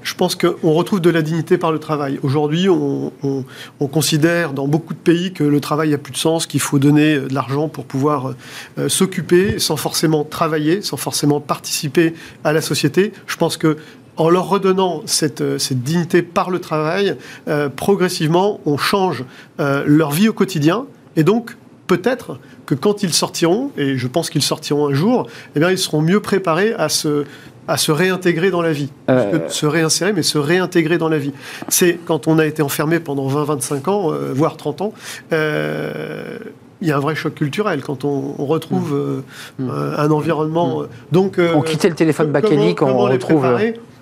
Je pense qu'on retrouve de la dignité par le travail. Aujourd'hui, on, on- on considère dans beaucoup de pays que le travail n'a plus de sens, qu'il faut donner euh, de l'argent pour pouvoir euh, s'occuper sans forcément travailler, sans forcément participer à la société. Je pense que en leur redonnant cette, euh, dignité par le travail, euh, progressivement, on change euh, leur vie au quotidien. Et donc, peut-être que quand ils sortiront, et je pense qu'ils sortiront un jour, eh bien, ils seront mieux préparés à se, à se réintégrer dans la vie. Euh, se réinsérer, mais se réintégrer dans la vie. C'est quand on a été enfermé pendant 20-25 ans, euh, voire 30 ans, euh, il y a un vrai choc culturel quand on, on retrouve Mm. euh, un environnement. euh, Donc, On quittait le téléphone bakélite, on retrouve.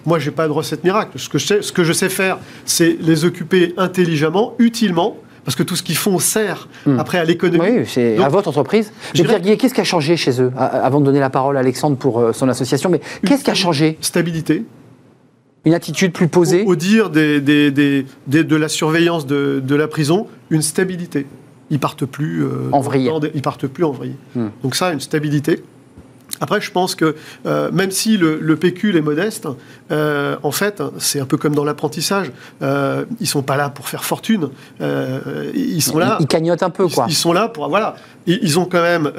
Moi, j'ai pas de recette miracle. Ce que je sais, ce que je sais faire, c'est les occuper intelligemment, utilement, parce que tout ce qu'ils font sert Mm. après à l'économie. Oui, c'est à votre entreprise. Mais Pierre Guillet, qu'est-ce qui a changé chez eux Avant de donner la parole à Alexandre pour euh, son association, mais qu'est-ce qui a changé? Stabilité. Une attitude plus posée? Au, au dire des, des- des- des- de la surveillance de, de la prison, une stabilité. Ils partent plus euh, En vrille. ils partent plus en vrille. Hmm. Donc ça, une stabilité. Après, je pense que euh, même si le, le pécule est modeste, euh, en fait, c'est un peu comme dans l'apprentissage. Euh, ils sont pas là pour faire fortune. Euh, ils sont là. Ils cagnotent un peu, quoi. ils sont là pour voilà. Ils, ils ont quand même.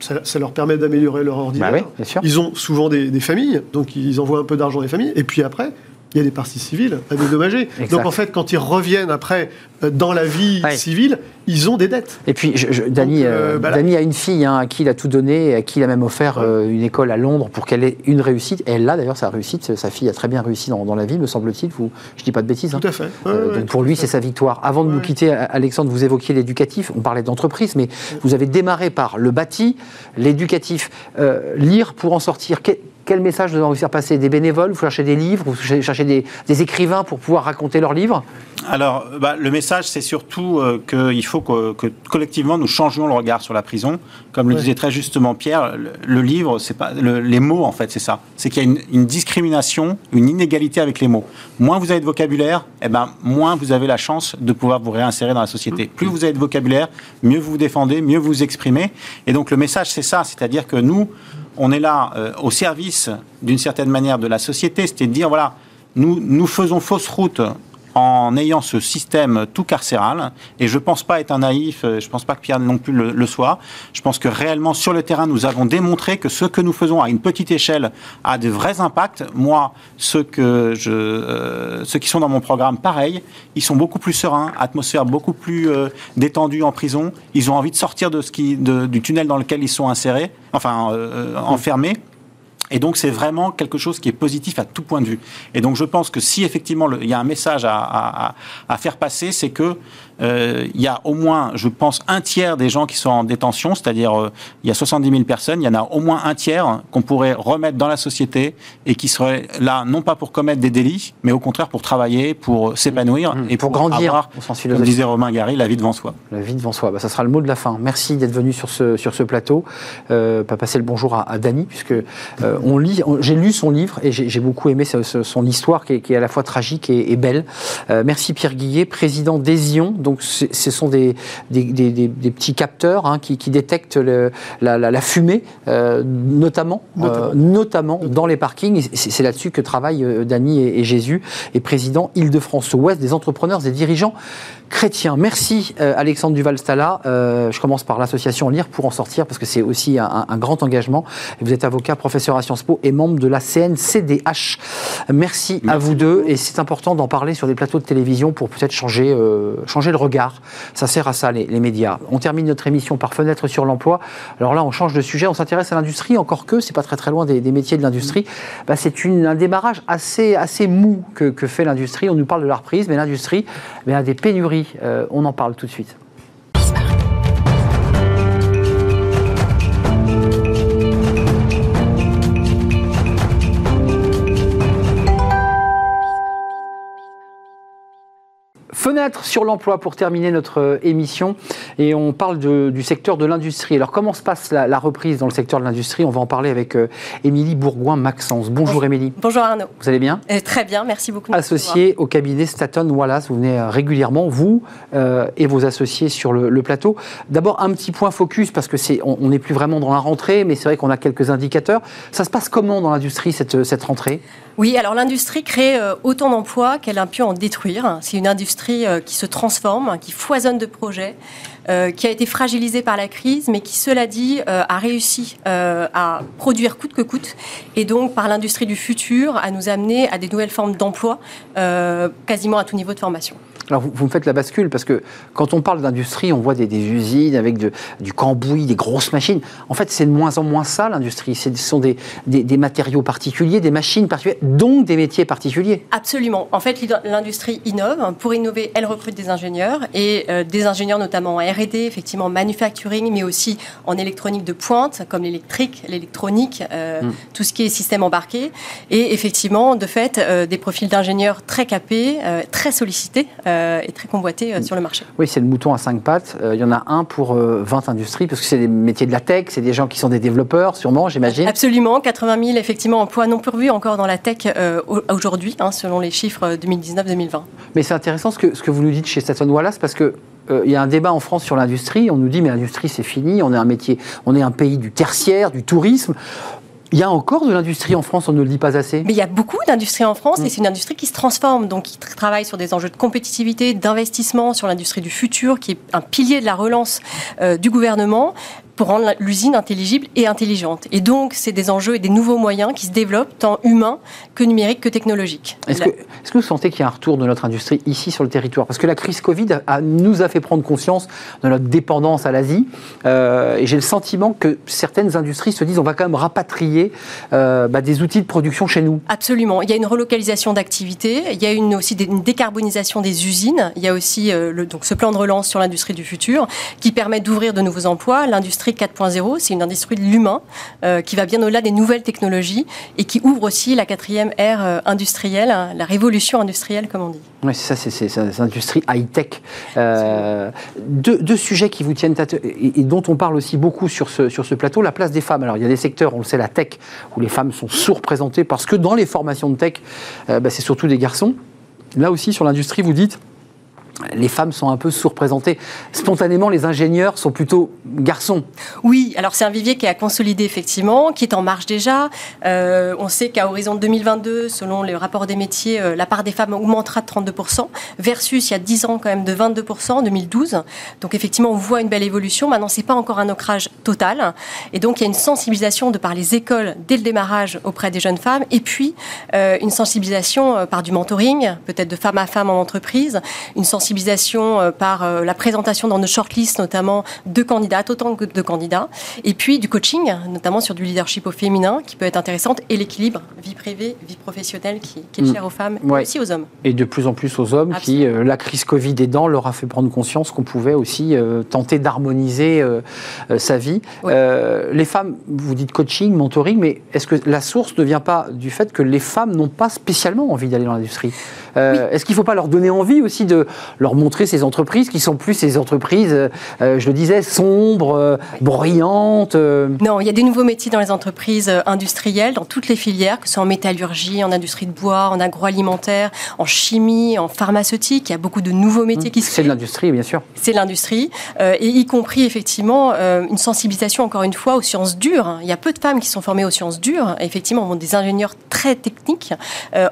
ça, ça leur permet d'améliorer leur ordinaire. Bah oui, bien sûr. Ils ont souvent des, des familles, donc ils envoient un peu d'argent des familles. Et puis après, il y a des parties civiles à dédommager. Exact. Donc en fait, quand ils reviennent après euh, dans la vie Ouais. civile, ils ont des dettes. Et puis, je, je- Dany, Donc, euh, euh, bah Dany a une fille hein, à qui il a tout donné, et à qui il a même offert euh, une école à Londres pour qu'elle ait une réussite. Et elle l'a d'ailleurs, sa réussite. Sa fille a très bien réussi dans, dans la vie, me semble-t-il. Vous, je dis pas de bêtises. hein. Tout à fait. Ouais, Euh, ouais, donc pour lui, c'est sa victoire. Avant de nous quitter, Alexandre, vous évoquiez l'éducatif. On parlait d'entreprise, mais vous avez démarré par le bâti, l'éducatif. Lire pour en sortir. Quel, quel message vous allez faire passer Des bénévoles Vous cherchez des livres Vous cherchez des, des écrivains pour pouvoir raconter leurs livres Alors, bah, le message, c'est surtout euh, qu'il faut que, que collectivement nous changions le regard sur la prison. Comme le disait très justement Pierre, le, le livre, c'est pas le- les mots en fait, c'est ça. C'est qu'il y a une, une discrimination, une inégalité avec les mots. Moins vous avez de vocabulaire, eh ben moins vous avez la chance de pouvoir vous réinsérer dans la société. Plus vous avez de vocabulaire, mieux vous vous défendez, mieux vous vous exprimez. Et donc le message, c'est ça, c'est-à-dire que nous, on est là euh, au service d'une certaine manière de la société, c'est de dire voilà, nous, nous faisons fausse route en ayant ce système tout carcéral. Et je ne pense pas être un naïf, euh, je ne pense pas que Pierre non plus le, le soit. Je pense que réellement, sur le terrain, nous avons démontré que ce que nous faisons à une petite échelle a de vrais impacts. Moi, ceux, que je, euh, ceux qui sont dans mon programme, pareil, ils sont beaucoup plus sereins, atmosphère beaucoup plus euh, détendue en prison. Ils ont envie de sortir de ce qui, de- du tunnel dans lequel ils sont insérés, enfin euh, enfermés. Et donc, c'est vraiment quelque chose qui est positif à tout point de vue. Et donc, je pense que si effectivement il y a un message à, à- à- faire passer, c'est que il y a au moins, je pense, un tiers des gens qui sont en détention, c'est-à-dire euh, il y a 70 000 personnes, il y en a au moins un tiers qu'on pourrait remettre dans la société et qui seraient là non pas pour commettre des délits, mais au contraire pour travailler, pour s'épanouir Mmh. et Pour pour, grandir, avoir, au sens comme disait Romain Gary, la vie devant soi. La vie devant soi, bah, ça sera le mot de la fin. Merci d'être venu sur ce, sur ce plateau. Euh, pas passer le bonjour à, à Dany, puisque euh, on lit, on- j'ai lu son livre et j'ai beaucoup aimé ce- ce- son histoire qui est, qui est à la fois tragique et, et belle. Euh, merci Pierre Guillet, président d'Esion. Donc ce sont des, des, des- des- des petits capteurs hein, qui, qui détectent le- la, la- la fumée, euh, notamment, euh, notamment dans les parkings. C'est là-dessus que travaillent euh, Dany et, et Jésus, et président Île-de-France-Ouest des entrepreneurs et dirigeants chrétiens. Merci euh, Alexandre Duval-Stala. Euh, je commence par l'association Lire pour en sortir parce que c'est aussi un, un grand engagement. Vous êtes avocat, professeur à Sciences Po et membre de la CNCDH. Merci, à vous deux et c'est important d'en parler sur des plateaux de télévision pour peut-être changer, euh, changer le regard. Ça sert à ça les, les médias. On termine notre émission par fenêtre sur l'emploi. Alors là, on change de sujet, on s'intéresse à l'industrie, encore que c'est pas très très loin des, des métiers de l'industrie. Bah, c'est un démarrage assez, assez mou que, que fait l'industrie. On nous parle de la reprise, mais l'industrie a des pénuries. Euh, on en parle tout de suite. Fenêtre sur l'emploi pour terminer notre euh, émission et on parle de- du secteur de l'industrie. Alors comment se passe la, la reprise dans le secteur de l'industrie? On va en parler avec euh, Émilie Bourgoin-Maxence. Bonjour Émilie, Bonjour Arnaud. vous allez bien? Euh, très bien, merci beaucoup. Associé au cabinet Staton Wallace, vous venez régulièrement, vous euh, et vos associés sur le, le plateau. D'abord un petit point focus parce que c'est on n'est plus vraiment dans la rentrée, mais c'est vrai qu'on a quelques indicateurs. Ça se passe comment dans l'industrie cette, cette rentrée? Oui, alors l'industrie crée euh, autant d'emplois qu'elle a pu en détruire. C'est une industrie euh, qui se transforme, qui foisonne de projets, euh, qui a été fragilisée par la crise, mais qui, cela dit, euh, a réussi euh, à produire coûte que coûte, et donc par l'industrie du futur, à nous amener à des nouvelles formes d'emploi, quasiment à tout niveau de formation. Alors vous, vous me faites la bascule parce que quand on parle d'industrie, on voit des, des usines avec de- du cambouis, des grosses machines. En fait, c'est de moins en moins ça l'industrie. Ce sont des, des- des matériaux particuliers, des machines particulières, donc des métiers particuliers. Absolument. En fait, l'industrie innove. Pour innover, elle recrute des ingénieurs et des ingénieurs notamment en R&D, effectivement en manufacturing, mais aussi en électronique de pointe, comme l'électrique, l'électronique, euh, Mm. tout ce qui est système embarqué. Et effectivement, de fait, euh, des profils d'ingénieurs très capés, euh, très sollicités et très convoités euh, sur le marché. Oui, c'est le mouton à cinq pattes. Il y en a un pour euh, 20 industries parce que c'est des métiers de la tech, c'est des gens qui sont des développeurs, sûrement, j'imagine. Absolument, 80 000 effectivement emplois non pourvus encore dans la tech au- aujourd'hui, hein, selon les chiffres euh, 2019-2020. Mais c'est intéressant ce que, ce que vous nous dites chez Staton Wallace parce que euh, il y a un débat en France sur l'industrie. On nous dit mais l'industrie c'est fini, on est un métier, on est un pays du tertiaire, du tourisme. Il y a encore de l'industrie en France, on ne le dit pas assez? Mais il y a beaucoup d'industries en France et c'est une industrie qui se transforme, donc qui tra- travaille sur des enjeux de compétitivité, d'investissement, sur l'industrie du futur, qui est un pilier de la relance euh, du gouvernement pour rendre l'usine intelligible et intelligente. Et donc, c'est des enjeux et des nouveaux moyens qui se développent, tant humains que numériques que technologiques. Est-ce que, est-ce que vous sentez qu'il y a un retour de notre industrie ici sur le territoire? Parce que la crise Covid a- nous a fait prendre conscience de notre dépendance à l'Asie. Euh, et j'ai le sentiment que certaines industries se disent on va quand même rapatrier euh, bah, des outils de production chez nous. Absolument. Il y a une relocalisation d'activités, il y a une, aussi une décarbonisation des usines, il y a aussi euh, le, donc ce plan de relance sur l'industrie du futur qui permet d'ouvrir de nouveaux emplois. L'industrie 4.0, c'est une industrie de l'humain euh, qui va bien au-delà des nouvelles technologies et qui ouvre aussi la quatrième ère euh, industrielle, hein, la révolution industrielle comme on dit. Oui, c'est ça, c'est c'est l'industrie high-tech. Euh, deux, sujets qui vous tiennent à et, et dont on parle aussi beaucoup sur ce, plateau, la place des femmes. Alors, il y a des secteurs, on le sait, la tech, où les femmes sont sous-représentées parce que dans les formations de tech, bah, c'est surtout des garçons. Là aussi, sur l'industrie, vous dites, les femmes sont un peu sous-représentées. Spontanément, les ingénieurs sont plutôt garçons. Oui, alors c'est un vivier qui a consolidé effectivement, qui est en marche déjà. Euh, on sait qu'à horizon 2022, selon le rapport des métiers, euh, la part des femmes augmentera de 32%, versus il y a 10 ans quand même de 22% en 2012. Donc effectivement, on voit une belle évolution. Maintenant, c'est pas encore un ancrage total. Et donc il y a une sensibilisation de par les écoles dès le démarrage auprès des jeunes femmes, et puis euh, une sensibilisation par du mentoring, peut-être de femme à femme en entreprise, une sensibilisation euh, par euh, la présentation dans nos shortlists notamment de candidats candidates, autant que de candidats. Et puis du coaching, notamment sur du leadership au féminin, qui peut être intéressante, et l'équilibre vie privée, vie professionnelle, qui, qui est Mm. cher aux femmes, Ouais. mais aussi aux hommes. Et de plus en plus aux hommes qui, euh, la crise Covid aidant, leur a fait prendre conscience qu'on pouvait aussi euh, tenter d'harmoniser euh, sa vie. Ouais. Les femmes, vous dites coaching, mentoring, mais est-ce que la source ne vient pas du fait que les femmes n'ont pas spécialement envie d'aller dans l'industrie? Est-ce qu'il ne faut pas leur donner envie aussi de leur montrer ces entreprises qui sont plus ces entreprises, euh, euh, je le disais, sombres, euh, brillantes euh, Non, il y a des nouveaux métiers dans les entreprises industrielles, dans toutes les filières, que ce soit en métallurgie, en industrie de bois, en agroalimentaire, en chimie, en pharmaceutique. Il y a beaucoup de nouveaux métiers qui se C'est de l'industrie, bien sûr. C'est l'industrie, et y compris effectivement une sensibilisation encore une fois aux sciences dures. Il y a peu de femmes qui sont formées aux sciences dures. Effectivement, on monte des ingénieurs très techniques.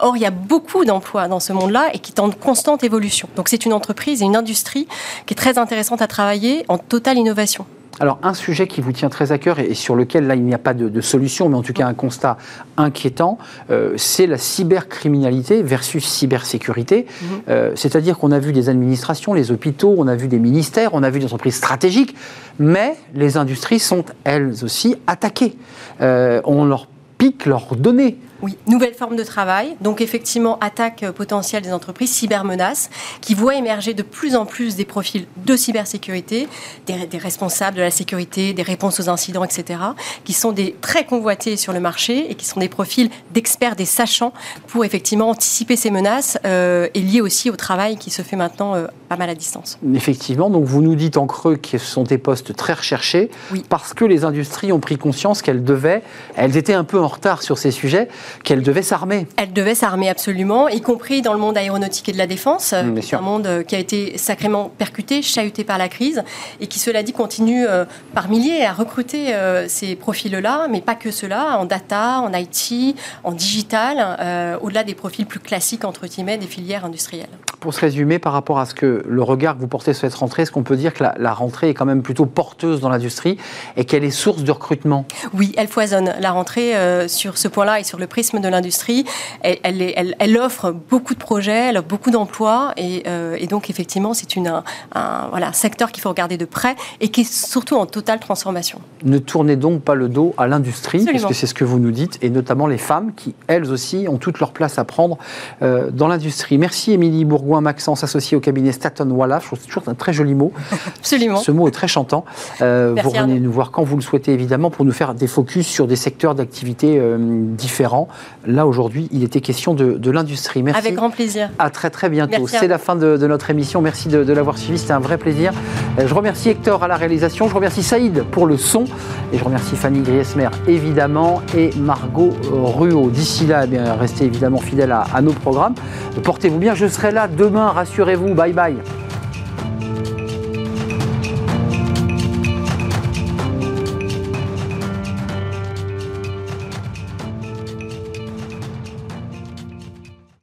Or, il y a beaucoup d'emplois dans ce monde-là et qui en constante évolution. Donc, c'est une entreprise et une industrie qui est très intéressante à travailler en totale innovation. Alors, un sujet qui vous tient très à cœur et sur lequel, là, il n'y a pas de, de solution, mais en tout cas un constat inquiétant, euh, c'est la cybercriminalité versus cybersécurité. Euh, C'est-à-dire qu'on a vu des administrations, les hôpitaux, on a vu des ministères, on a vu des entreprises stratégiques, mais les industries sont elles aussi attaquées. Euh, on leur pique leurs données. Oui, nouvelle forme de travail. Donc effectivement, attaque potentielle des entreprises, cybermenaces, qui voient émerger de plus en plus des profils de cybersécurité, des, responsables de la sécurité, des réponses aux incidents, etc., qui sont des très convoités sur le marché et qui sont des profils d'experts, des sachants, pour effectivement anticiper ces menaces euh, et liées aussi au travail qui se fait maintenant euh, pas mal à distance. Effectivement, donc vous nous dites en creux que ce sont des postes très recherchés Oui. parce que les industries ont pris conscience qu'elles devaient, elles étaient un peu en retard sur ces sujets, qu'elles devaient s'armer. Elle devait s'armer absolument, y compris dans le monde aéronautique et de la défense. Mm, sûr. un monde euh, qui a été sacrément percuté, chahuté par la crise, et qui, cela dit, continue euh, par milliers à recruter euh, ces profils-là, mais pas que cela, en data, en IT, en digital, euh, au-delà des profils plus classiques, entre guillemets, des filières industrielles. Pour se résumer, par rapport à ce que le regard que vous portez sur cette rentrée, est-ce qu'on peut dire que la, la rentrée est quand même plutôt porteuse dans l'industrie et qu'elle est source de recrutement? Oui, elle foisonne. La rentrée, euh, sur ce point-là et sur le prisme de l'industrie, elle, elle, est- elle- elle offre beaucoup de projets, elle offre beaucoup d'emplois, et, euh, et donc effectivement, c'est un, un- voilà, un secteur qu'il faut regarder de près et qui est surtout en totale transformation. Ne tournez donc pas le dos à l'industrie, parce que c'est ce que vous nous dites, et notamment les femmes qui, elles aussi, ont toute leur place à prendre euh, dans l'industrie. Merci Émilie Bourgoin-Maxence, associée au cabinet Staton Walla. Je trouve c'est toujours un très joli mot. Absolument. Ce mot est très chantant. Euh, vous revenez nous voir quand vous le souhaitez, évidemment, pour nous faire des focus sur des secteurs d'activité euh, différents. Là, aujourd'hui, il était question de, de l'industrie. Merci. Avec grand plaisir. À très très bientôt. C'est la fin de, de notre émission. Merci de, de l'avoir suivi. C'était un vrai plaisir. Euh, Je remercie Hector à la réalisation. Je remercie Saïd pour le son. Et je remercie Fanny Griesmer, évidemment, et Margot Ruot. D'ici là, eh bien, restez évidemment fidèles à, à nos programmes. Portez-vous bien. Je serai là demain. Rassurez-vous. Bye bye. Украине.